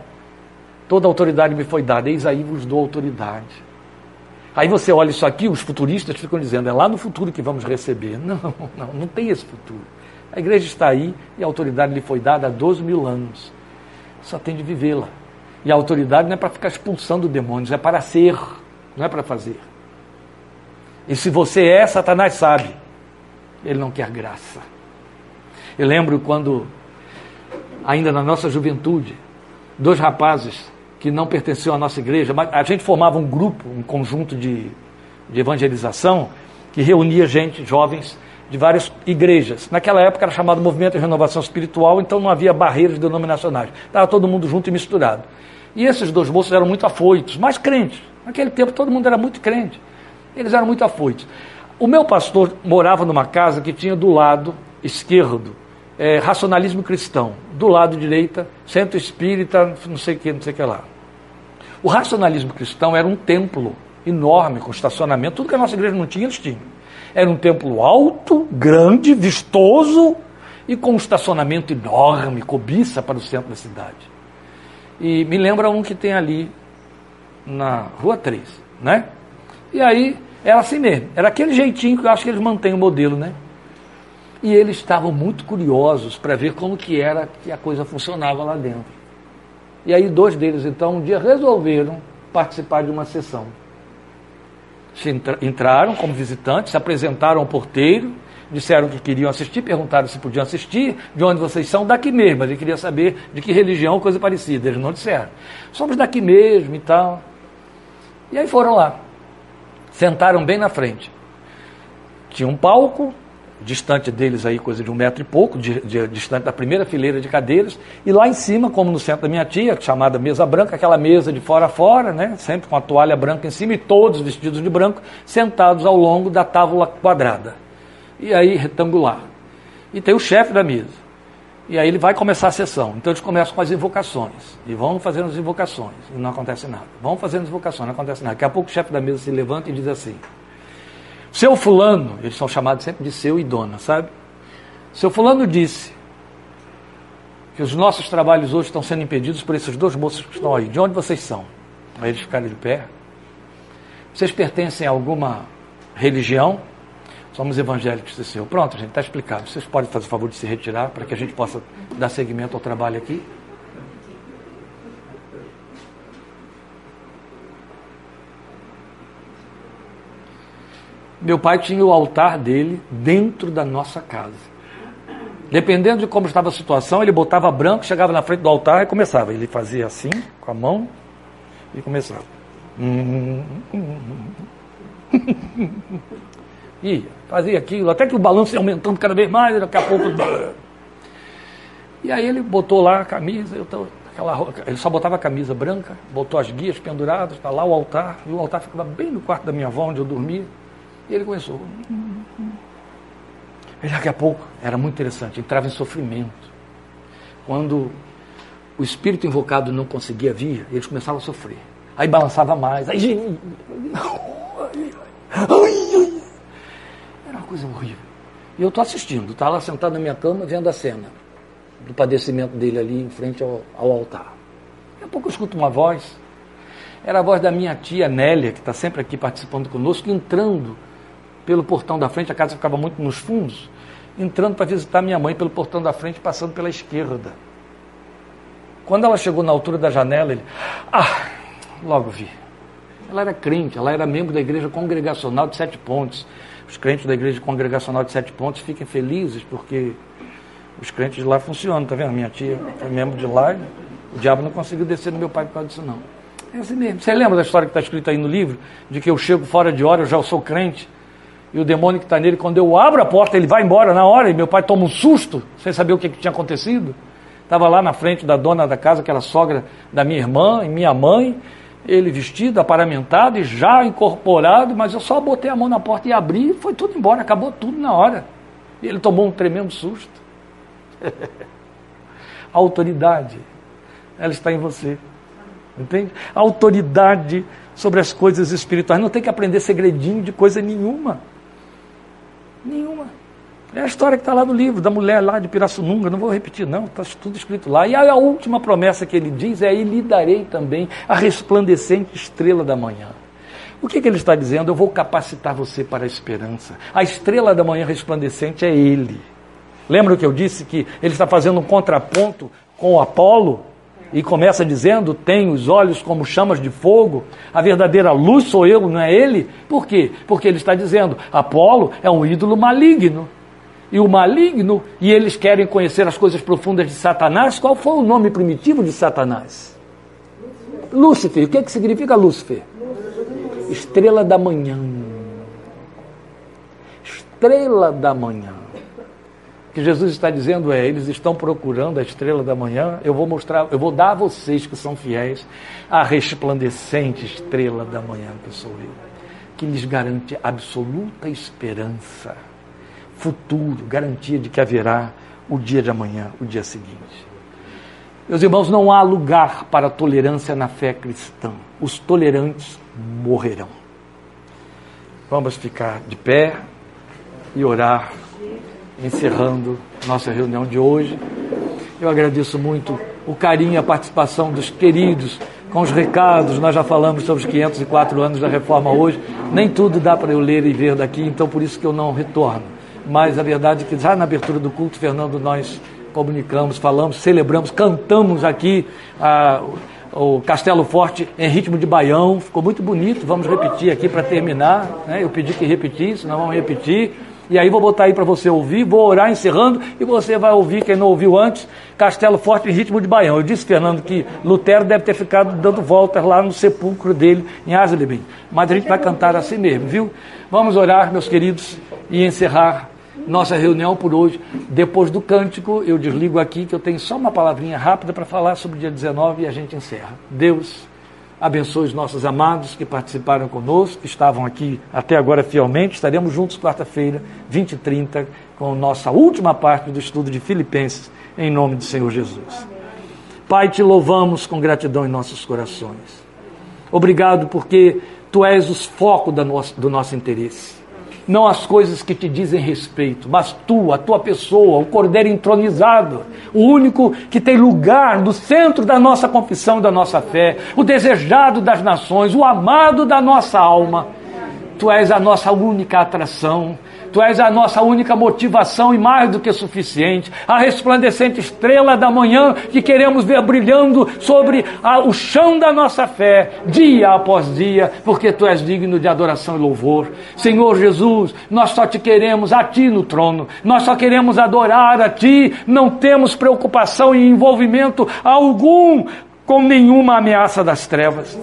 toda autoridade me foi dada, eis aí vos dou autoridade. Aí você olha isso aqui, os futuristas ficam dizendo, é lá no futuro que vamos receber. Não, não, não tem esse futuro. A igreja está aí e a autoridade lhe foi dada há 12 mil anos. Só tem de vivê-la. E a autoridade não é para ficar expulsando demônios, é para ser, não é para fazer. E se você é, Satanás sabe. Ele não quer graça. Eu lembro quando, ainda na nossa juventude, dois rapazes que não pertenciam à nossa igreja, mas a gente formava um grupo, um conjunto de, de evangelização que reunia gente, jovens, de várias igrejas. Naquela época era chamado Movimento de Renovação Espiritual, então não havia barreiras denominacionais. Estava todo mundo junto e misturado. E esses dois moços eram muito afoitos, mas crentes. Naquele tempo todo mundo era muito crente. Eles eram muito afoitos. O meu pastor morava numa casa que tinha do lado esquerdo é, racionalismo cristão, do lado direita, centro espírita, não sei o que, não sei o que lá. O racionalismo cristão era um templo enorme, com estacionamento, tudo que a nossa igreja não tinha, eles tinham. Era um templo alto, grande, vistoso e com um estacionamento enorme, cobiça para o centro da cidade. E me lembra um que tem ali na Rua 3, né? E aí era assim mesmo, era aquele jeitinho que eu acho que eles mantêm o modelo, né? E eles estavam muito curiosos para ver como que era que a coisa funcionava lá dentro. E aí dois deles então um dia resolveram participar de uma sessão. Entraram como visitantes, se apresentaram ao porteiro, disseram que queriam assistir, perguntaram se podiam assistir, de onde vocês são, daqui mesmo. Ele queria saber de que religião, coisa parecida. Eles não disseram. Somos daqui mesmo e tal. E aí foram lá. Sentaram bem na frente. Tinha um palco, distante deles aí coisa de um metro e pouco, de, de, distante da primeira fileira de cadeiras, e lá em cima, como no centro da minha tia, chamada mesa branca, aquela mesa de fora a fora, né, sempre com a toalha branca em cima e todos vestidos de branco, sentados ao longo da tábua quadrada, e aí retangular. E tem o chefe da mesa. E aí ele vai começar a sessão. Então eles começam com as invocações. E vão fazendo as invocações. E não acontece nada. Vão fazendo as invocações, não acontece nada. Daqui a pouco o chefe da mesa se levanta e diz assim: seu fulano, eles são chamados sempre de seu e dona, sabe? Seu fulano disse que os nossos trabalhos hoje estão sendo impedidos por esses dois moços que estão aí. De onde vocês são? Aí eles ficaram de pé. Vocês pertencem a alguma religião? Somos evangélicos, disse eu. Pronto, gente, está explicado. Vocês podem fazer o favor de se retirar para que a gente possa dar seguimento ao trabalho aqui? Meu pai tinha o altar dele dentro da nossa casa. Dependendo de como estava a situação, ele botava branco, chegava na frente do altar e começava. Ele fazia assim, com a mão, e começava. e fazia aquilo, até que o balanço ia aumentando cada vez mais, daqui a pouco. E aí ele botou lá a camisa, eu tô, aquela, ele só botava a camisa branca, botou as guias penduradas, está lá o altar, e o altar ficava bem no quarto da minha avó, onde eu dormia. E ele começou. E daqui a pouco, era muito interessante, entrava em sofrimento. Quando o espírito invocado não conseguia vir, eles começavam a sofrer. Aí balançava mais, aí. Era uma coisa horrível. E eu estou assistindo, está lá sentado na minha cama, vendo a cena do padecimento dele ali em frente ao, ao altar. Daqui a pouco eu escuto uma voz. Era a voz da minha tia Nélia, que está sempre aqui participando conosco, entrando pelo portão da frente, a casa ficava muito nos fundos, entrando para visitar minha mãe pelo portão da frente, passando pela esquerda. Quando ela chegou na altura da janela, ele. Ah, logo vi. Ela era crente, ela era membro da igreja congregacional de Sete Pontes. Os crentes da igreja congregacional de Sete Pontes fiquem felizes porque os crentes de lá funcionam, tá vendo? Minha tia foi membro de lá, o diabo não conseguiu descer no meu pai por causa disso, não. É assim mesmo. Você lembra da história que está escrita aí no livro? De que eu chego fora de hora, eu já sou crente e o demônio que está nele, quando eu abro a porta, ele vai embora na hora, e meu pai toma um susto, sem saber o que, que tinha acontecido. Estava lá na frente da dona da casa, que era sogra da minha irmã e minha mãe, ele vestido, aparamentado e já incorporado, mas eu só botei a mão na porta e abri, e foi tudo embora, acabou tudo na hora. E ele tomou um tremendo susto. a autoridade, ela está em você. Entende? A autoridade sobre as coisas espirituais. Não tem que aprender segredinho de coisa nenhuma. Nenhuma. É a história que está lá no livro, da mulher lá de Pirassununga, não vou repetir, não, está tudo escrito lá. E a última promessa que ele diz é: E lhe darei também a resplandecente estrela da manhã. O que, que, ele está dizendo? Eu vou capacitar você para a esperança. A estrela da manhã resplandecente é ele. Lembra que eu disse que ele está fazendo um contraponto com o Apolo? E começa dizendo: Tem os olhos como chamas de fogo, a verdadeira luz sou eu, não é ele? Por quê? Porque ele está dizendo: Apolo é um ídolo maligno e o maligno, e eles querem conhecer as coisas profundas de Satanás. Qual foi o nome primitivo de Satanás? Lúcifer. O que, é que significa Lúcifer? Estrela da manhã. Estrela da manhã. Que Jesus está dizendo é: eles estão procurando a estrela da manhã. Eu vou mostrar, eu vou dar a vocês que são fiéis a resplandecente estrela da manhã que sou eu, que lhes garante absoluta esperança futuro, garantia de que haverá o dia de amanhã, o dia seguinte. Meus irmãos, não há lugar para tolerância na fé cristã. Os tolerantes morrerão. Vamos ficar de pé e orar, encerrando nossa reunião de hoje. Eu agradeço muito o carinho e a participação dos queridos com os recados. Nós já falamos sobre os 504 anos da reforma hoje. Nem tudo dá para eu ler e ver daqui, então por isso que eu não retorno mas a verdade é que já na abertura do culto, Fernando, nós comunicamos, falamos, celebramos, cantamos aqui o Castelo Forte em ritmo de baião, ficou muito bonito, vamos repetir aqui para terminar, né? eu pedi que repetisse, nós vamos repetir, e aí vou botar aí para você ouvir, vou orar encerrando, e você vai ouvir, quem não ouviu antes, Castelo Forte em ritmo de baião. Eu disse, Fernando, que Lutero deve ter ficado dando voltas lá no sepulcro dele, em Asleben, mas a gente vai cantar assim mesmo, viu? Vamos orar, meus queridos, e encerrar nossa reunião por hoje. Depois do cântico, eu desligo aqui, que eu tenho só uma palavrinha rápida para falar sobre o dia 19 e a gente encerra. Deus abençoe os nossos amados que participaram conosco, que estavam aqui até agora fielmente. Estaremos juntos quarta-feira, 20 e 30, com nossa última parte do estudo de Filipenses, em nome do Senhor Jesus. Pai, te louvamos com gratidão em nossos corações. Obrigado porque tu és o foco do nosso interesse não as coisas que te dizem respeito, mas tu, a tua pessoa, o Cordeiro entronizado, o único que tem lugar no centro da nossa confissão, da nossa fé, o desejado das nações, o amado da nossa alma. Tu és a nossa única atração, Tu és a nossa única motivação e mais do que suficiente. A resplandecente estrela da manhã que queremos ver brilhando sobre a, o chão da nossa fé, dia após dia, porque Tu és digno de adoração e louvor. Senhor Jesus, nós só te queremos a Ti no trono, nós só queremos adorar a Ti, não temos preocupação e envolvimento algum com nenhuma ameaça das trevas.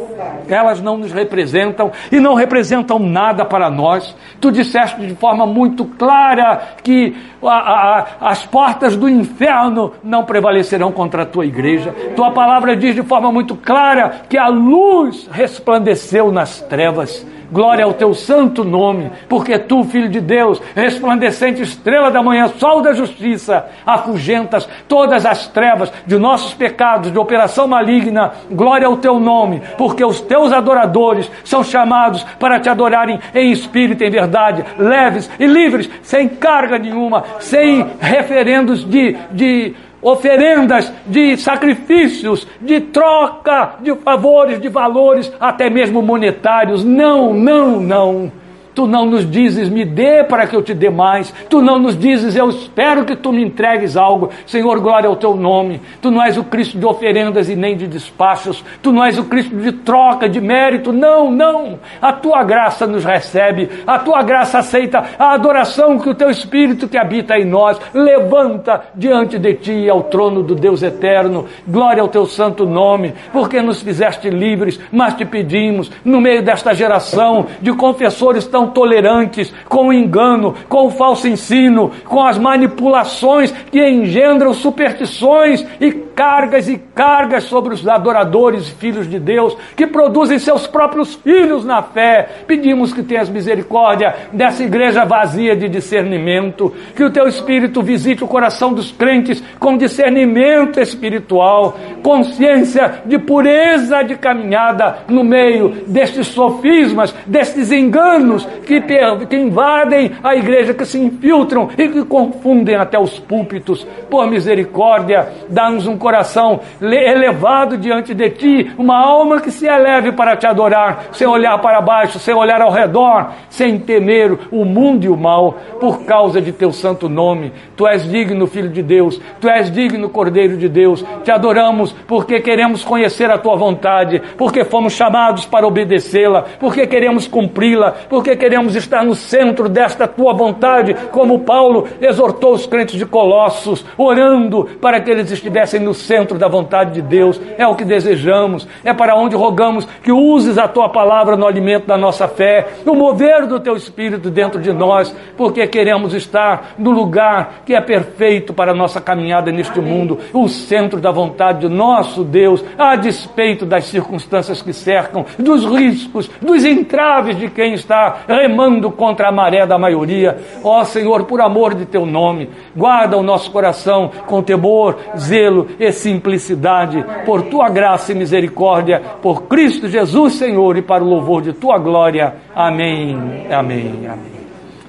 Elas não nos representam e não representam nada para nós. Tu disseste de forma muito clara que a, a, as portas do inferno não prevalecerão contra a tua igreja. Tua palavra diz de forma muito clara que a luz resplandeceu nas trevas Glória ao teu santo nome, porque tu, filho de Deus, resplandecente estrela da manhã, sol da justiça, afugentas todas as trevas de nossos pecados, de operação maligna. Glória ao teu nome, porque os teus adoradores são chamados para te adorarem em espírito e em verdade, leves e livres, sem carga nenhuma, sem referendos de, de oferendas de sacrifícios, de troca de favores, de valores, até mesmo monetários. Não, não, não. Tu não nos dizes, me dê para que eu te dê mais. Tu não nos dizes, eu espero que tu me entregues algo. Senhor, glória ao teu nome. Tu não és o Cristo de oferendas e nem de despachos. Tu não és o Cristo de troca, de mérito. Não, não. A tua graça nos recebe. A tua graça aceita a adoração que o teu Espírito que habita em nós levanta diante de ti ao trono do Deus eterno. Glória ao teu santo nome, porque nos fizeste livres, mas te pedimos, no meio desta geração de confessores tão tolerantes com o engano, com o falso ensino, com as manipulações que engendram superstições e cargas e cargas sobre os adoradores e filhos de Deus, que produzem seus próprios filhos na fé. Pedimos que tenhas misericórdia dessa igreja vazia de discernimento, que o teu Espírito visite o coração dos crentes com discernimento espiritual, consciência de pureza de caminhada no meio destes sofismas, destes enganos que, que invadem a igreja, que se infiltram e que confundem até os púlpitos. Por misericórdia, dá-nos um coração elevado diante de ti, uma alma que se eleve para te adorar, sem olhar para baixo, sem olhar ao redor, sem temer o mundo e o mal, por causa de teu santo nome. Tu és digno, Filho de Deus, tu és digno, Cordeiro de Deus. Te adoramos porque queremos conhecer a tua vontade, porque fomos chamados para obedecê-la, porque queremos cumpri-la, porque queremos estar no centro desta tua vontade, como Paulo exortou os crentes de Colossos, orando para que eles estivessem no centro da vontade de Deus. É o que desejamos, é para onde rogamos que uses a tua palavra no alimento da nossa fé, no mover do teu espírito dentro de nós, porque queremos estar no lugar que é perfeito para a nossa caminhada neste mundo, o centro da vontade de nosso Deus, a despeito das circunstâncias que cercam, dos riscos, dos entraves de quem está remando contra a maré da maioria. Ó Senhor, por amor de teu nome, guarda o nosso coração com temor, zelo e simplicidade, por tua graça e misericórdia, por Cristo Jesus, Senhor, e para o louvor de tua glória. Amém. Amém. Amém.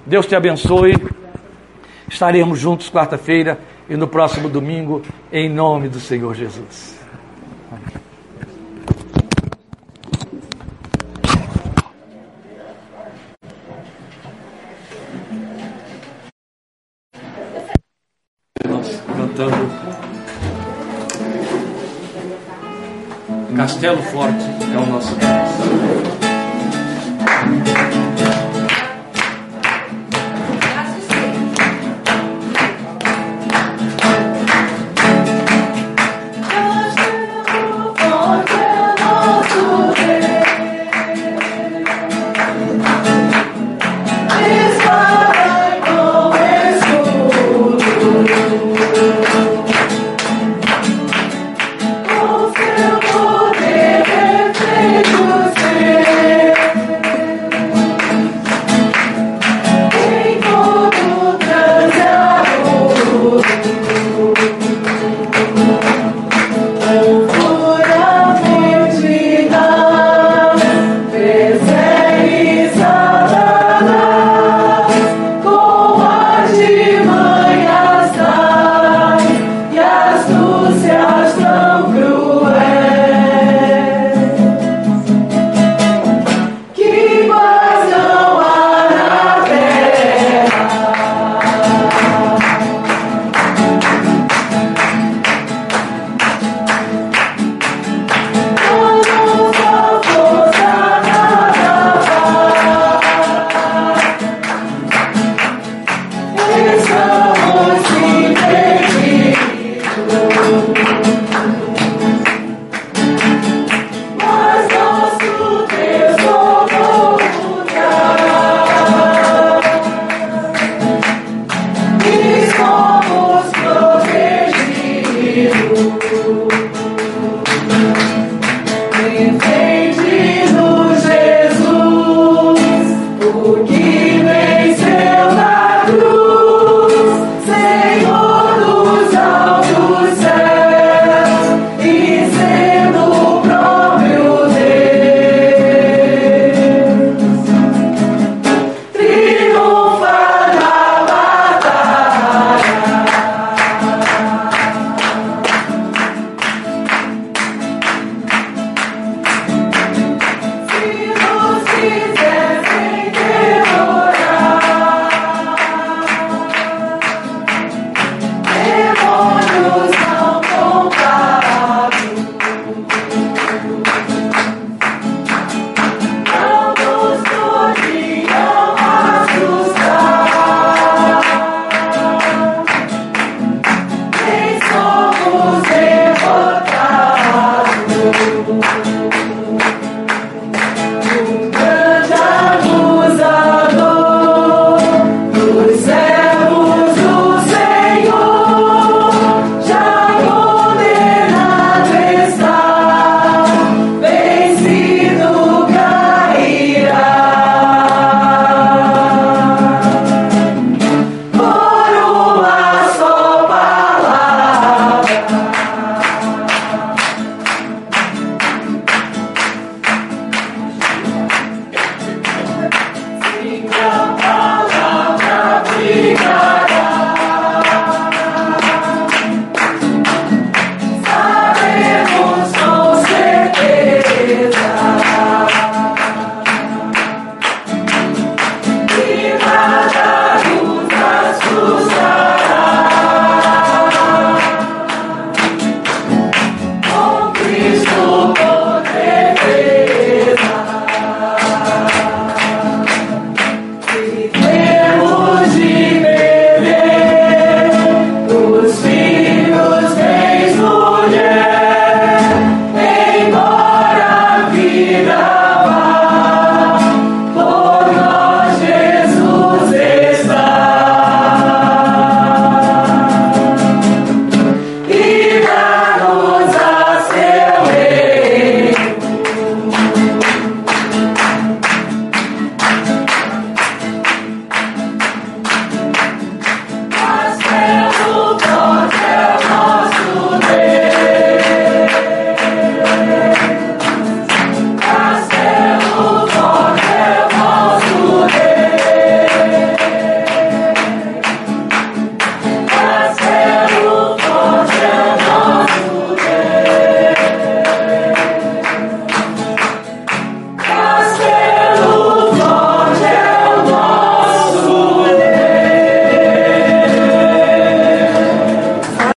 Deus te abençoe. Estaremos juntos quarta-feira e no próximo domingo, em nome do Senhor Jesus. Cantando Castelo Forte é o nosso Deus.